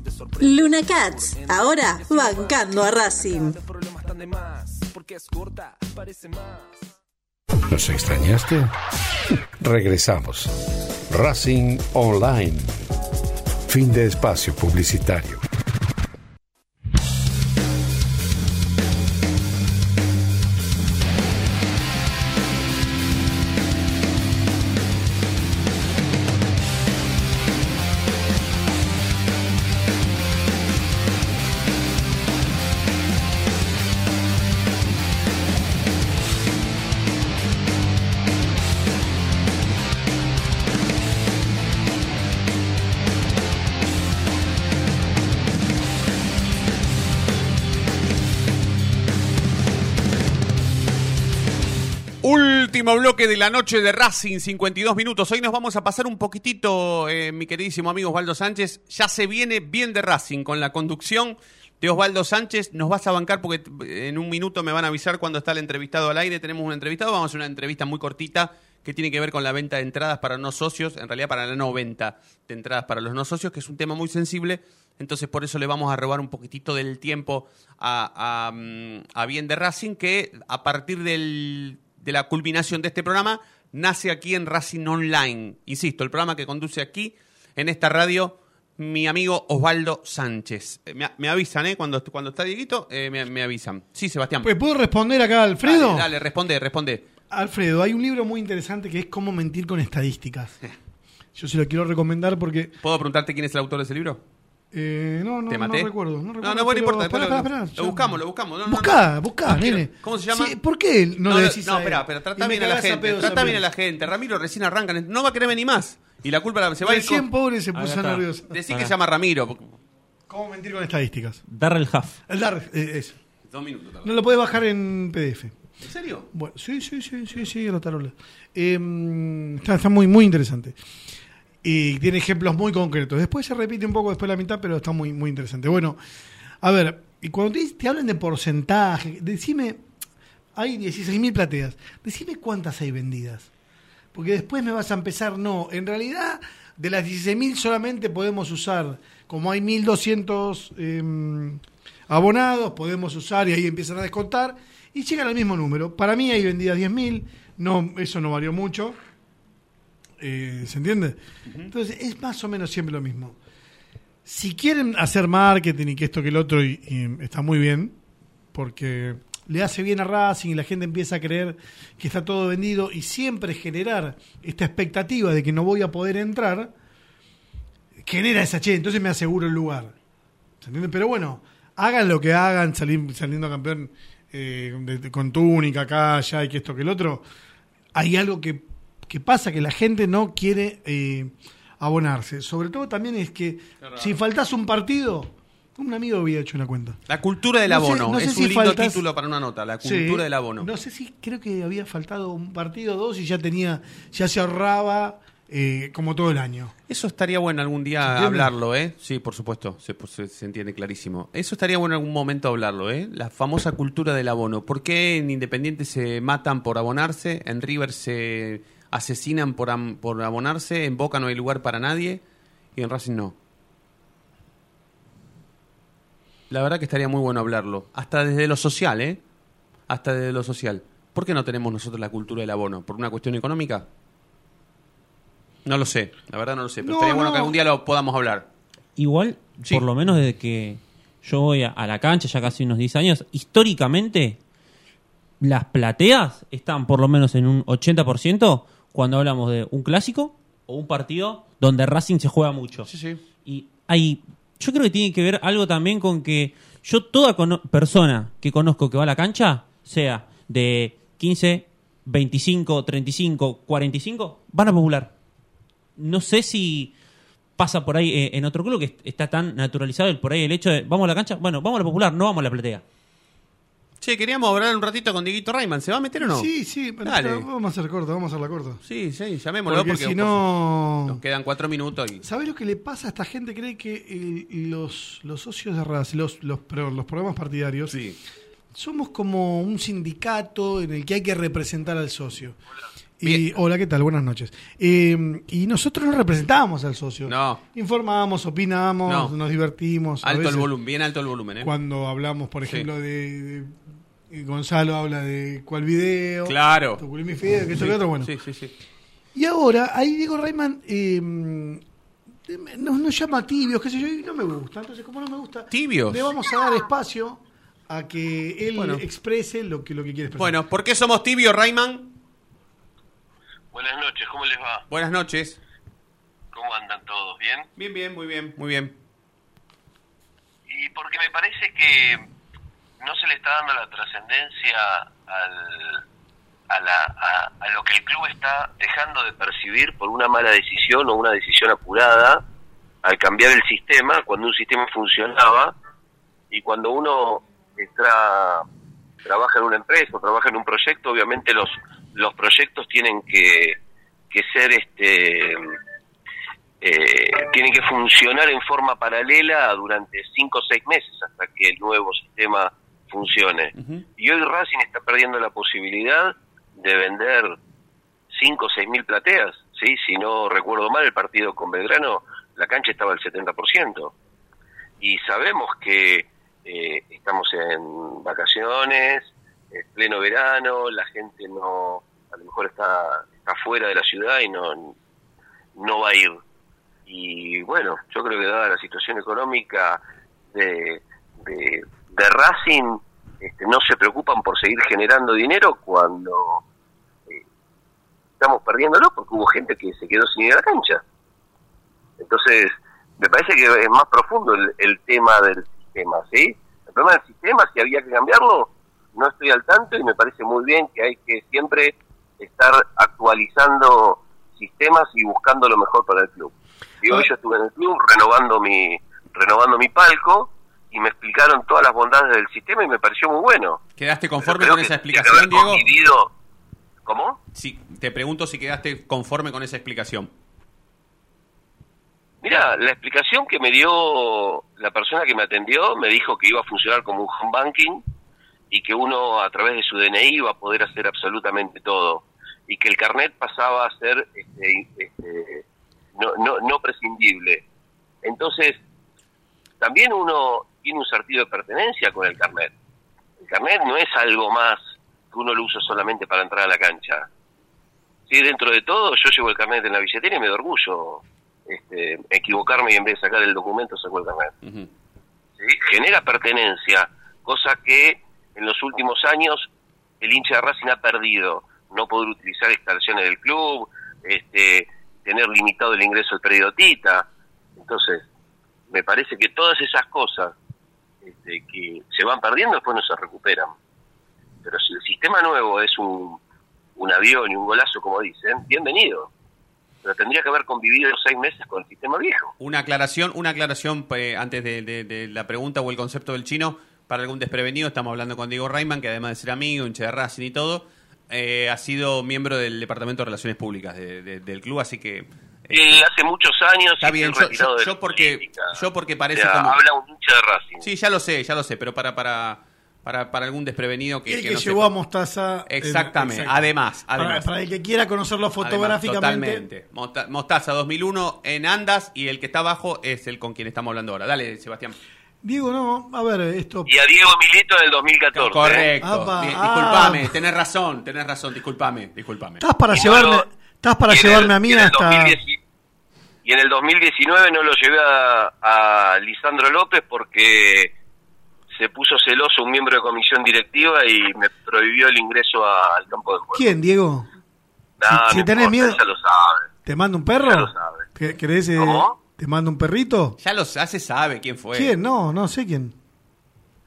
Luna Cats, ahora bancando a Racing. ¿Nos extrañaste? Regresamos. Racing Online. Fin de espacio publicitario. Último bloque de la noche de Racing, 52 minutos. Hoy nos vamos a pasar un poquitito, eh, mi queridísimo amigo Osvaldo Sánchez. Ya se viene bien de Racing con la conducción de Osvaldo Sánchez. Nos vas a bancar porque eh, en un minuto me van a avisar cuando está el entrevistado al aire. Tenemos un entrevistado, vamos a hacer una entrevista muy cortita que tiene que ver con la venta de entradas para no socios, en realidad para la no venta de entradas para los no socios, que es un tema muy sensible. Entonces por eso le vamos a robar un poquitito del tiempo a, mm, a Bien de Racing, que a partir del de la culminación de este programa nace aquí en Racing Online. Insisto, el programa que conduce aquí, en esta radio, mi amigo Osvaldo Sánchez. Eh, Me, me avisan, ¿eh? Cuando, cuando está Dieguito, eh, me, me avisan. Sí, Sebastián. Pues, ¿Puedo responder acá, Alfredo? Dale, dale, responde, responde. Alfredo, hay un libro muy interesante que es Cómo mentir con estadísticas. Yo se lo quiero recomendar porque... ¿Puedo preguntarte quién es el autor de ese libro? Eh, no, no, ¿Te no maté? recuerdo. No, No, recuerdo, no, bueno, pero- importa. pará, pará, pará, lo buscamos, lo buscamos. No, no, Buscá, no. buscá, No nene. ¿Cómo se llama? Sí, ¿Por qué no, No, le no, decís no, espera, pero trata bien a la gente. pedos Trata bien a la gente. Ramiro recién arranca. No va a querer venir más. Y la culpa la- se va a ir Recién pobre se puso nervioso. Decí que se llama Ramiro. ¿Cómo mentir con estadísticas? Darrell Huff. El dar, eh, eso. Dos minutos. tarda. No lo podés bajar en PDF. ¿En serio? Bueno, sí, sí, sí, sí, sí, la tarola. Eh, está, está muy, muy interesante. Y tiene ejemplos muy concretos. Después se repite un poco después la mitad, pero está muy, muy interesante. Bueno, a ver, y cuando te, te hablan de porcentaje, decime, hay 16.000 plateas, decime cuántas hay vendidas. Porque después me vas a empezar, no, en realidad de las 16.000 solamente podemos usar, como hay 1.200 eh, abonados, podemos usar y ahí empiezan a descontar y llegan al mismo número. Para mí hay vendidas 10.000, no, eso no varió mucho. Eh, ¿Se entiende? Entonces es más o menos siempre lo mismo. Si quieren hacer marketing y que esto que el otro, y, y está muy bien, porque le hace bien a Racing y la gente empieza a creer que está todo vendido y siempre generar esta expectativa de que no voy a poder entrar, genera esa che, entonces me aseguro el lugar. ¿Se entiende? Pero bueno, hagan lo que hagan, salir, saliendo campeón eh, de- de- con túnica acá, allá y que esto que el otro, hay algo que, que pasa, que la gente no quiere eh, abonarse. Sobre todo también es que si faltas un partido, un amigo había hecho una cuenta. La cultura del No sé- abono. no sé es si un lindo faltas- título para una nota. La Sí. cultura del abono. No sé si creo que había faltado un partido o dos y ya tenía, ya se ahorraba eh, como todo el año. Eso estaría bueno algún ¿Se día hablarlo, ¿eh? Sí, por supuesto, se, pues, se- se entiende clarísimo. Eso estaría bueno en algún momento hablarlo, ¿eh? La famosa cultura del abono. ¿Por qué en Independiente se matan por abonarse? En River se asesinan por, am- por abonarse? En Boca no hay lugar para nadie y en Racing no. La verdad que estaría muy bueno hablarlo. Hasta desde lo social, ¿eh? Hasta desde lo social. ¿Por qué no tenemos nosotros la cultura del abono? ¿Por una cuestión económica? No lo sé, la verdad no lo sé, pero No, estaría bueno no. que algún día lo podamos hablar. Igual, Sí. por lo menos desde que yo voy a, a la cancha ya casi unos 10 años, históricamente las plateas están por lo menos en un 80% cuando hablamos de un clásico o un partido donde Racing se juega mucho. Y hay, yo creo que tiene que ver algo también con que yo toda persona que conozco que va a la cancha, sea de 15, 25, 35, 45, van a popular. No sé si pasa por ahí eh, en otro club que est- está tan naturalizado el por ahí el hecho de vamos a la cancha, bueno, vamos a la popular, no vamos a la platea. Che, queríamos hablar un ratito con Dieguito Rayman. ¿Se va a meter o no? Sí, sí, pero Dale. vamos a hacer corto, vamos a hacerla corta. Sí, sí, llamémoslo Porque porque, si no- nos quedan cuatro minutos y ¿Sabes lo que le pasa a esta gente? Cree que el- los, los socios de Racing, los, los, los programas partidarios, somos como un sindicato en el que hay que representar al socio. Y, hola, ¿qué tal? Buenas noches. Eh, y nosotros no representamos al socio. No. Informamos, opinamos, No. nos divertimos. alto el volumen, bien alto el volumen, ¿eh? Cuando hablamos, por Sí. ejemplo, de, de- Gonzalo habla de cuál video. Claro. Tuculimi Fideo, que esto Sí, otro, bueno. Sí, sí, sí. Y ahora, ahí Diego Rayman eh, nos, nos llama tibios, qué sé yo, y no me gusta. Entonces, como no me gusta, ¿Tibios? le vamos a dar espacio a que él Bueno. exprese lo que, lo que quiere expresar. Bueno, ¿por qué somos tibios, Rayman? Buenas noches, ¿cómo les va? Buenas noches. ¿Cómo andan todos? ¿Bien? Bien, bien, muy bien, muy bien. Y porque me parece que no se le está dando la trascendencia al, a, la, a, a lo que el club está dejando de percibir por una mala decisión o una decisión apurada al cambiar el sistema, cuando un sistema funcionaba y cuando uno está, trabaja en una empresa o trabaja en un proyecto, obviamente los, los proyectos tienen que, que ser este eh, tienen que funcionar en forma paralela durante cinco o seis meses hasta que el nuevo sistema funcione. Y hoy Racing está perdiendo la posibilidad de vender cinco o seis mil plateas. ¿sí? Si no recuerdo mal, el partido con Belgrano, la cancha estaba al 70%. Y sabemos que eh, estamos en vacaciones, es pleno verano, la gente no, a lo mejor está, está fuera de la ciudad y no, no va a ir. Y bueno, yo creo que dada la situación económica de, de, de Racing, este, no se preocupan por seguir generando dinero cuando eh, estamos perdiéndolo porque hubo gente que se quedó sin ir a la cancha. Entonces, me parece que es más profundo el, el tema del sistema, ¿sí? El problema del sistema, si había que cambiarlo, no estoy al tanto y me parece muy bien que hay que siempre estar actualizando sistemas y buscando lo mejor para el club. Y hoy yo estuve en el club renovando mi renovando mi palco y me explicaron todas las bondades del sistema y me pareció muy bueno. ¿Quedaste conforme con esa explicación, Diego? ¿Cómo? Sí, te pregunto si quedaste conforme con esa explicación. Mira, la explicación que me dio la persona que me atendió me dijo que iba a funcionar como un home banking y que uno a través de su DNI iba a poder hacer absolutamente todo y que el carnet pasaba a ser este, este, no, no, no prescindible. Entonces, también uno tiene un sentido de pertenencia con el carnet. El carnet no es algo más que uno lo usa solamente para entrar a la cancha. Sí, dentro de todo, yo llevo el carnet en la billetera y me da orgullo este, equivocarme y en vez de sacar el documento saco el carnet. ¿Sí? Genera pertenencia, cosa que en los últimos años el hincha de Racing ha perdido. No poder utilizar instalaciones del club, este, tener limitado el ingreso del periodista. Entonces, me parece que todas esas cosas este, que se van perdiendo después no se recuperan. Pero si el sistema nuevo es un, un avión y un golazo, como dicen, bienvenido. Pero tendría que haber convivido seis meses con el sistema viejo. Una aclaración, una aclaración eh, antes de, de- de la pregunta o el concepto del chino. Para algún desprevenido, estamos hablando con Diego Rayman, que además de ser amigo, hincha de Racing y todo, eh, ha sido miembro del Departamento de Relaciones Públicas de- de- del club, así que... Él hace muchos años Está y bien, yo, yo- yo porque, política. yo porque O parece sea, como... habla un hincha de Racing. Sí, ya lo sé, ya lo sé, pero para, para, para, para algún desprevenido que, el que que no llevó sepa. a Mostaza. Exactamente, exacto. además, Para- además. Para, el que quiera conocerlo Además, fotográficamente. totalmente. Mota- Mostaza 2001 en Andas y el que está abajo es el con quien estamos hablando ahora. Dale, Sebastián. Diego, no, a ver, esto. Y a Diego Milito en el 2014. ¿eh? Correcto. Apa, ah. disculpame, tenés razón, tenés razón, disculpame, disculpame. Estás para Y llevarme, estás para llevarme el- a mí y en el hasta. 2010 y en el 2019 no lo llevé a, a Lisandro López porque se puso celoso un miembro de comisión directiva y me prohibió el ingreso a- al campo de juego. ¿Quién, Diego? Nah, si no tenés importa, miedo- Ya lo sabe. ¿Te manda un perro? Ya lo sabe. ¿Qué- ¿Querés, eh, ¿Cómo? ¿Te manda un perrito? Ya lo ya se sabe quién fue. ¿Quién? No, no sé quién.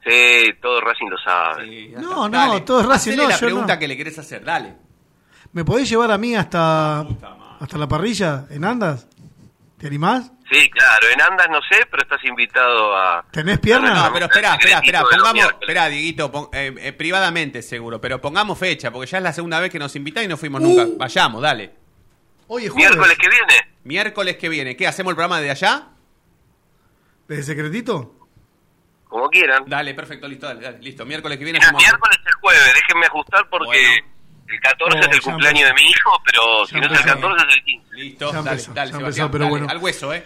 Sí, todo Racing lo sabe. No, no, todo es Racing, Hacele no, la yo pregunta no. que le querés hacer, dale. ¿Me podés llevar a mí hasta, hasta la parrilla en Andas? ¿Te animás? Sí, claro, en Andas no sé, pero estás invitado a... ¿Tenés piernas? No, pero espera, espera, espera, de pongamos, espera, Dieguito, pon- eh, eh, privadamente seguro, pero pongamos fecha, porque ya es la segunda vez que nos invitás y no fuimos nunca. Vayamos, dale. Oye, Miércoles que viene. Miércoles que viene. ¿Qué, hacemos el programa desde allá? ¿Desde secretito? Como quieran. Dale, perfecto, listo, dale, dale, listo. Miércoles que viene hacemos... miércoles es jueves, déjenme ajustar porque el 14 Oh, es el cumpleaños empezó. de mi hijo, pero si no es el empezó. 14 es el 15. Listo, Ya dale, empezó, dale, ya Sebastián, empezó, pero dale, bueno. al hueso, ¿eh?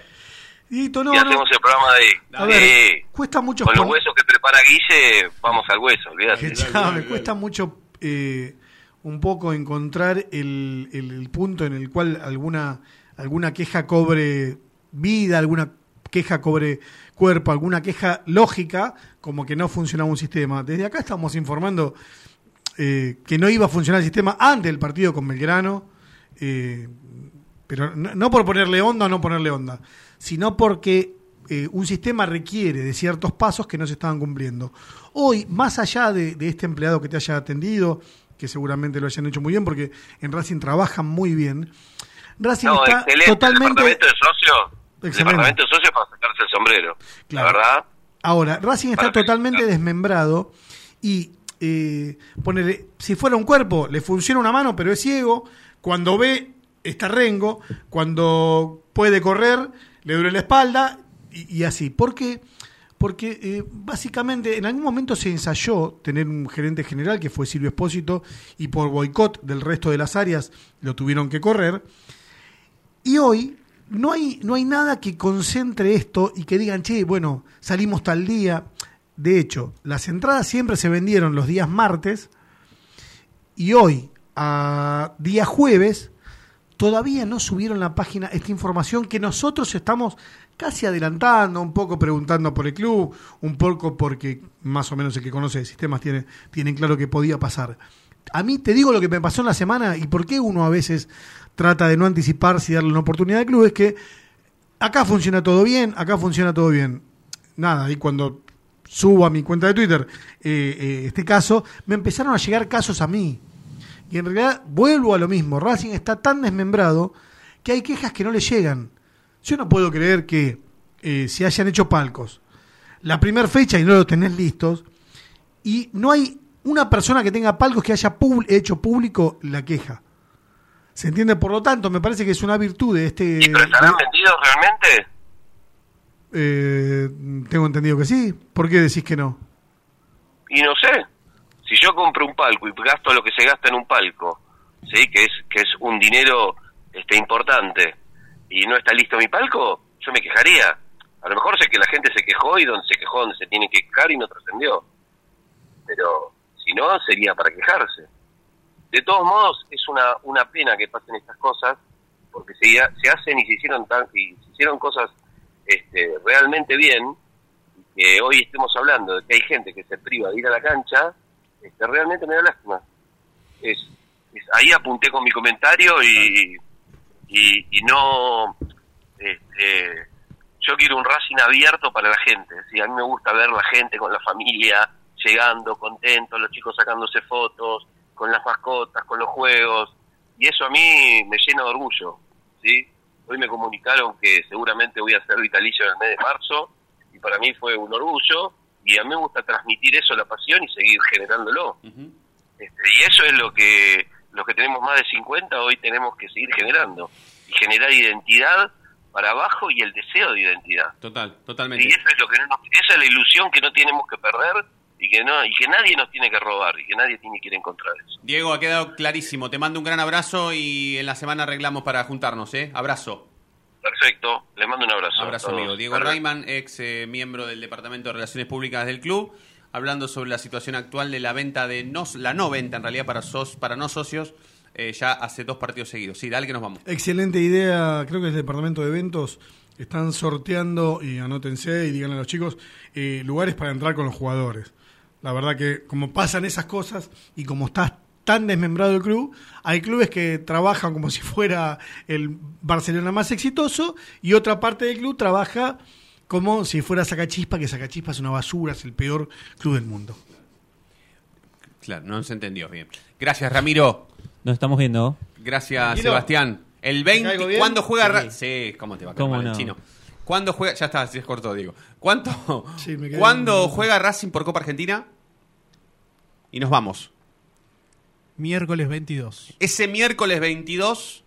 Dieguito, no, y no. hacemos el programa de... A ver, de- cuesta mucho con los huesos que prepara Guille, vamos al hueso, olvídate. Me cuesta mucho eh, un poco encontrar el, el- el punto en el cual alguna, alguna queja cobre vida, alguna queja cobre cuerpo, alguna queja lógica, como que no funcionaba un sistema. Desde acá estamos informando eh, que no iba a funcionar el sistema antes del partido con Belgrano, eh, pero no, no por ponerle onda o no ponerle onda, sino porque eh, un sistema requiere de ciertos pasos que no se estaban cumpliendo. Hoy, más allá de, de este empleado que te haya atendido, que seguramente lo hayan hecho muy bien, porque en Racing trabajan muy bien, Racing No, está excelente. totalmente... El departamento de socios, el departamento de socios para sacarse el sombrero. Claro. La verdad, Ahora, Racing está totalmente desmembrado y eh, ponele, si fuera un cuerpo, le funciona una mano, pero es ciego. Cuando ve, está rengo. Cuando puede correr, le duele la espalda y, así. ¿Por qué? Porque eh, básicamente en algún momento se ensayó tener un gerente general que fue Silvio Espósito y por boicot del resto de las áreas lo tuvieron que correr. Y hoy no hay, no hay nada que concentre esto y que digan, che, bueno, salimos tal día. De hecho, las entradas siempre se vendieron los días martes y hoy, a día jueves, todavía no subieron la página esta información que nosotros estamos casi adelantando, un poco preguntando por el club, un poco porque más o menos el que conoce de sistemas tiene, tienen claro que podía pasar. A mí te digo lo que me pasó en la semana y por qué uno a veces trata de no anticiparse y darle una oportunidad al club, es que acá funciona todo bien, acá funciona todo bien. Nada, y cuando subo a mi cuenta de Twitter eh, eh, este caso, me empezaron a llegar casos a mí. Y en realidad vuelvo a lo mismo, Racing está tan desmembrado que hay quejas que no le llegan. Yo no puedo creer que eh, se hayan hecho palcos la primera fecha y no lo tenés listos y no hay una persona que tenga palcos que haya pub- hecho público la queja. ¿Se entiende? Por lo tanto, me parece que es una virtud de este... ¿pero estarán vendidos realmente? Eh, tengo entendido que sí. ¿Por qué decís que no? Y no sé, si yo compro un palco y gasto lo que se gasta en un palco, sí, que es que es un dinero este importante y no está listo mi palco, yo me quejaría. A lo mejor sé que la gente se quejó y donde se quejó donde se tiene que quejar y no trascendió. Pero si no sería para quejarse. De todos modos es una una pena que pasen estas cosas porque se, se hacen y se hicieron tan y se hicieron cosas este, realmente bien que hoy estemos hablando de que hay gente que se priva de ir a la cancha, este, realmente me da lástima. Es, es- ahí apunté con mi comentario y, y, y no... Este, yo quiero un Racing abierto para la gente. ¿sí? A mí me gusta ver la gente con la familia llegando, contentos, los chicos sacándose fotos, con las mascotas, con los juegos. Y eso a mí me llena de orgullo. ¿sí? Hoy me comunicaron que seguramente voy a ser vitalicio en el mes de marzo y para mí fue un orgullo y a mí me gusta transmitir eso, la pasión y seguir generándolo. Este, y eso es lo que los que tenemos más de 50 hoy tenemos que seguir generando y generar identidad para abajo y el deseo de identidad. Total, totalmente. Y eso es lo que no nos- esa es la ilusión que no tenemos que perder y que no y que nadie nos tiene que robar y que nadie tiene que ir a encontrar eso. Diego, ha quedado clarísimo. Te mando un gran abrazo y en la semana arreglamos para juntarnos, ¿eh? Abrazo. Perfecto, les mando un abrazo. Abrazo, amigo. Diego luego. Rayman, ex eh, miembro del Departamento de Relaciones Públicas del club, hablando sobre la situación actual de la venta de no, la no venta en realidad para sos, para no socios eh, ya hace dos partidos seguidos. Sí, dale que nos vamos. Excelente idea, creo que es el departamento de eventos, están sorteando, y anótense y díganle a los chicos, eh, lugares para entrar con los jugadores. La verdad que como pasan esas cosas y como está tan desmembrado el club, hay clubes que trabajan como si fuera el Barcelona más exitoso y otra parte del club trabaja como si fuera Sacachispa, que Sacachispa es una basura, es el peor club del mundo. Claro, no se entendió bien. Gracias, Ramiro. Nos estamos viendo. Gracias, Tranquilo. Sebastián. El ¿Te caigo 20, bien? ¿cuándo juega Sí. Sí, ¿cómo te va a ¿Cómo mal el no? chino? ¿Cuándo juega? Ya está, se cortó, digo. ¿Cuánto? me ¿Cuándo en- juega Racing por Copa Argentina? Y nos vamos. Miércoles 22. Ese miércoles 22,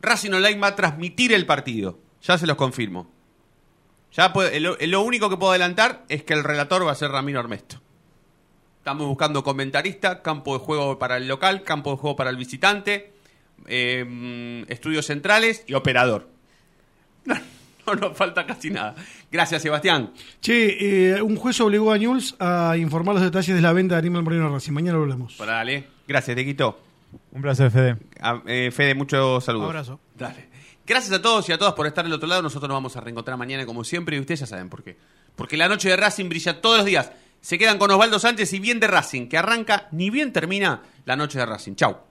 Racing Online va a transmitir el partido. Ya se los confirmo. Ya puede- lo, lo único que puedo adelantar es que el relator va a ser Ramiro Armesto. Estamos buscando comentarista, campo de juego para el local, campo de juego para el visitante, eh, estudios centrales y operador. No, no nos falta casi nada. Gracias, Sebastián. Che, eh, un juez obligó a News a informar los detalles de la venta de Animal Moreno Racing. Mañana lo hablamos. Para dale. Gracias, Tequito. Un placer, Fede. Ah, eh, Fede, muchos saludos. Abrazo. Dale. Gracias a todos y a todas por estar del otro lado. Nosotros nos vamos a reencontrar mañana como siempre y ustedes ya saben por qué. Porque la noche de Racing brilla todos los días. Se quedan con Osvaldo Sánchez y bien de Racing, que arranca ni bien termina la noche de Racing. Chau.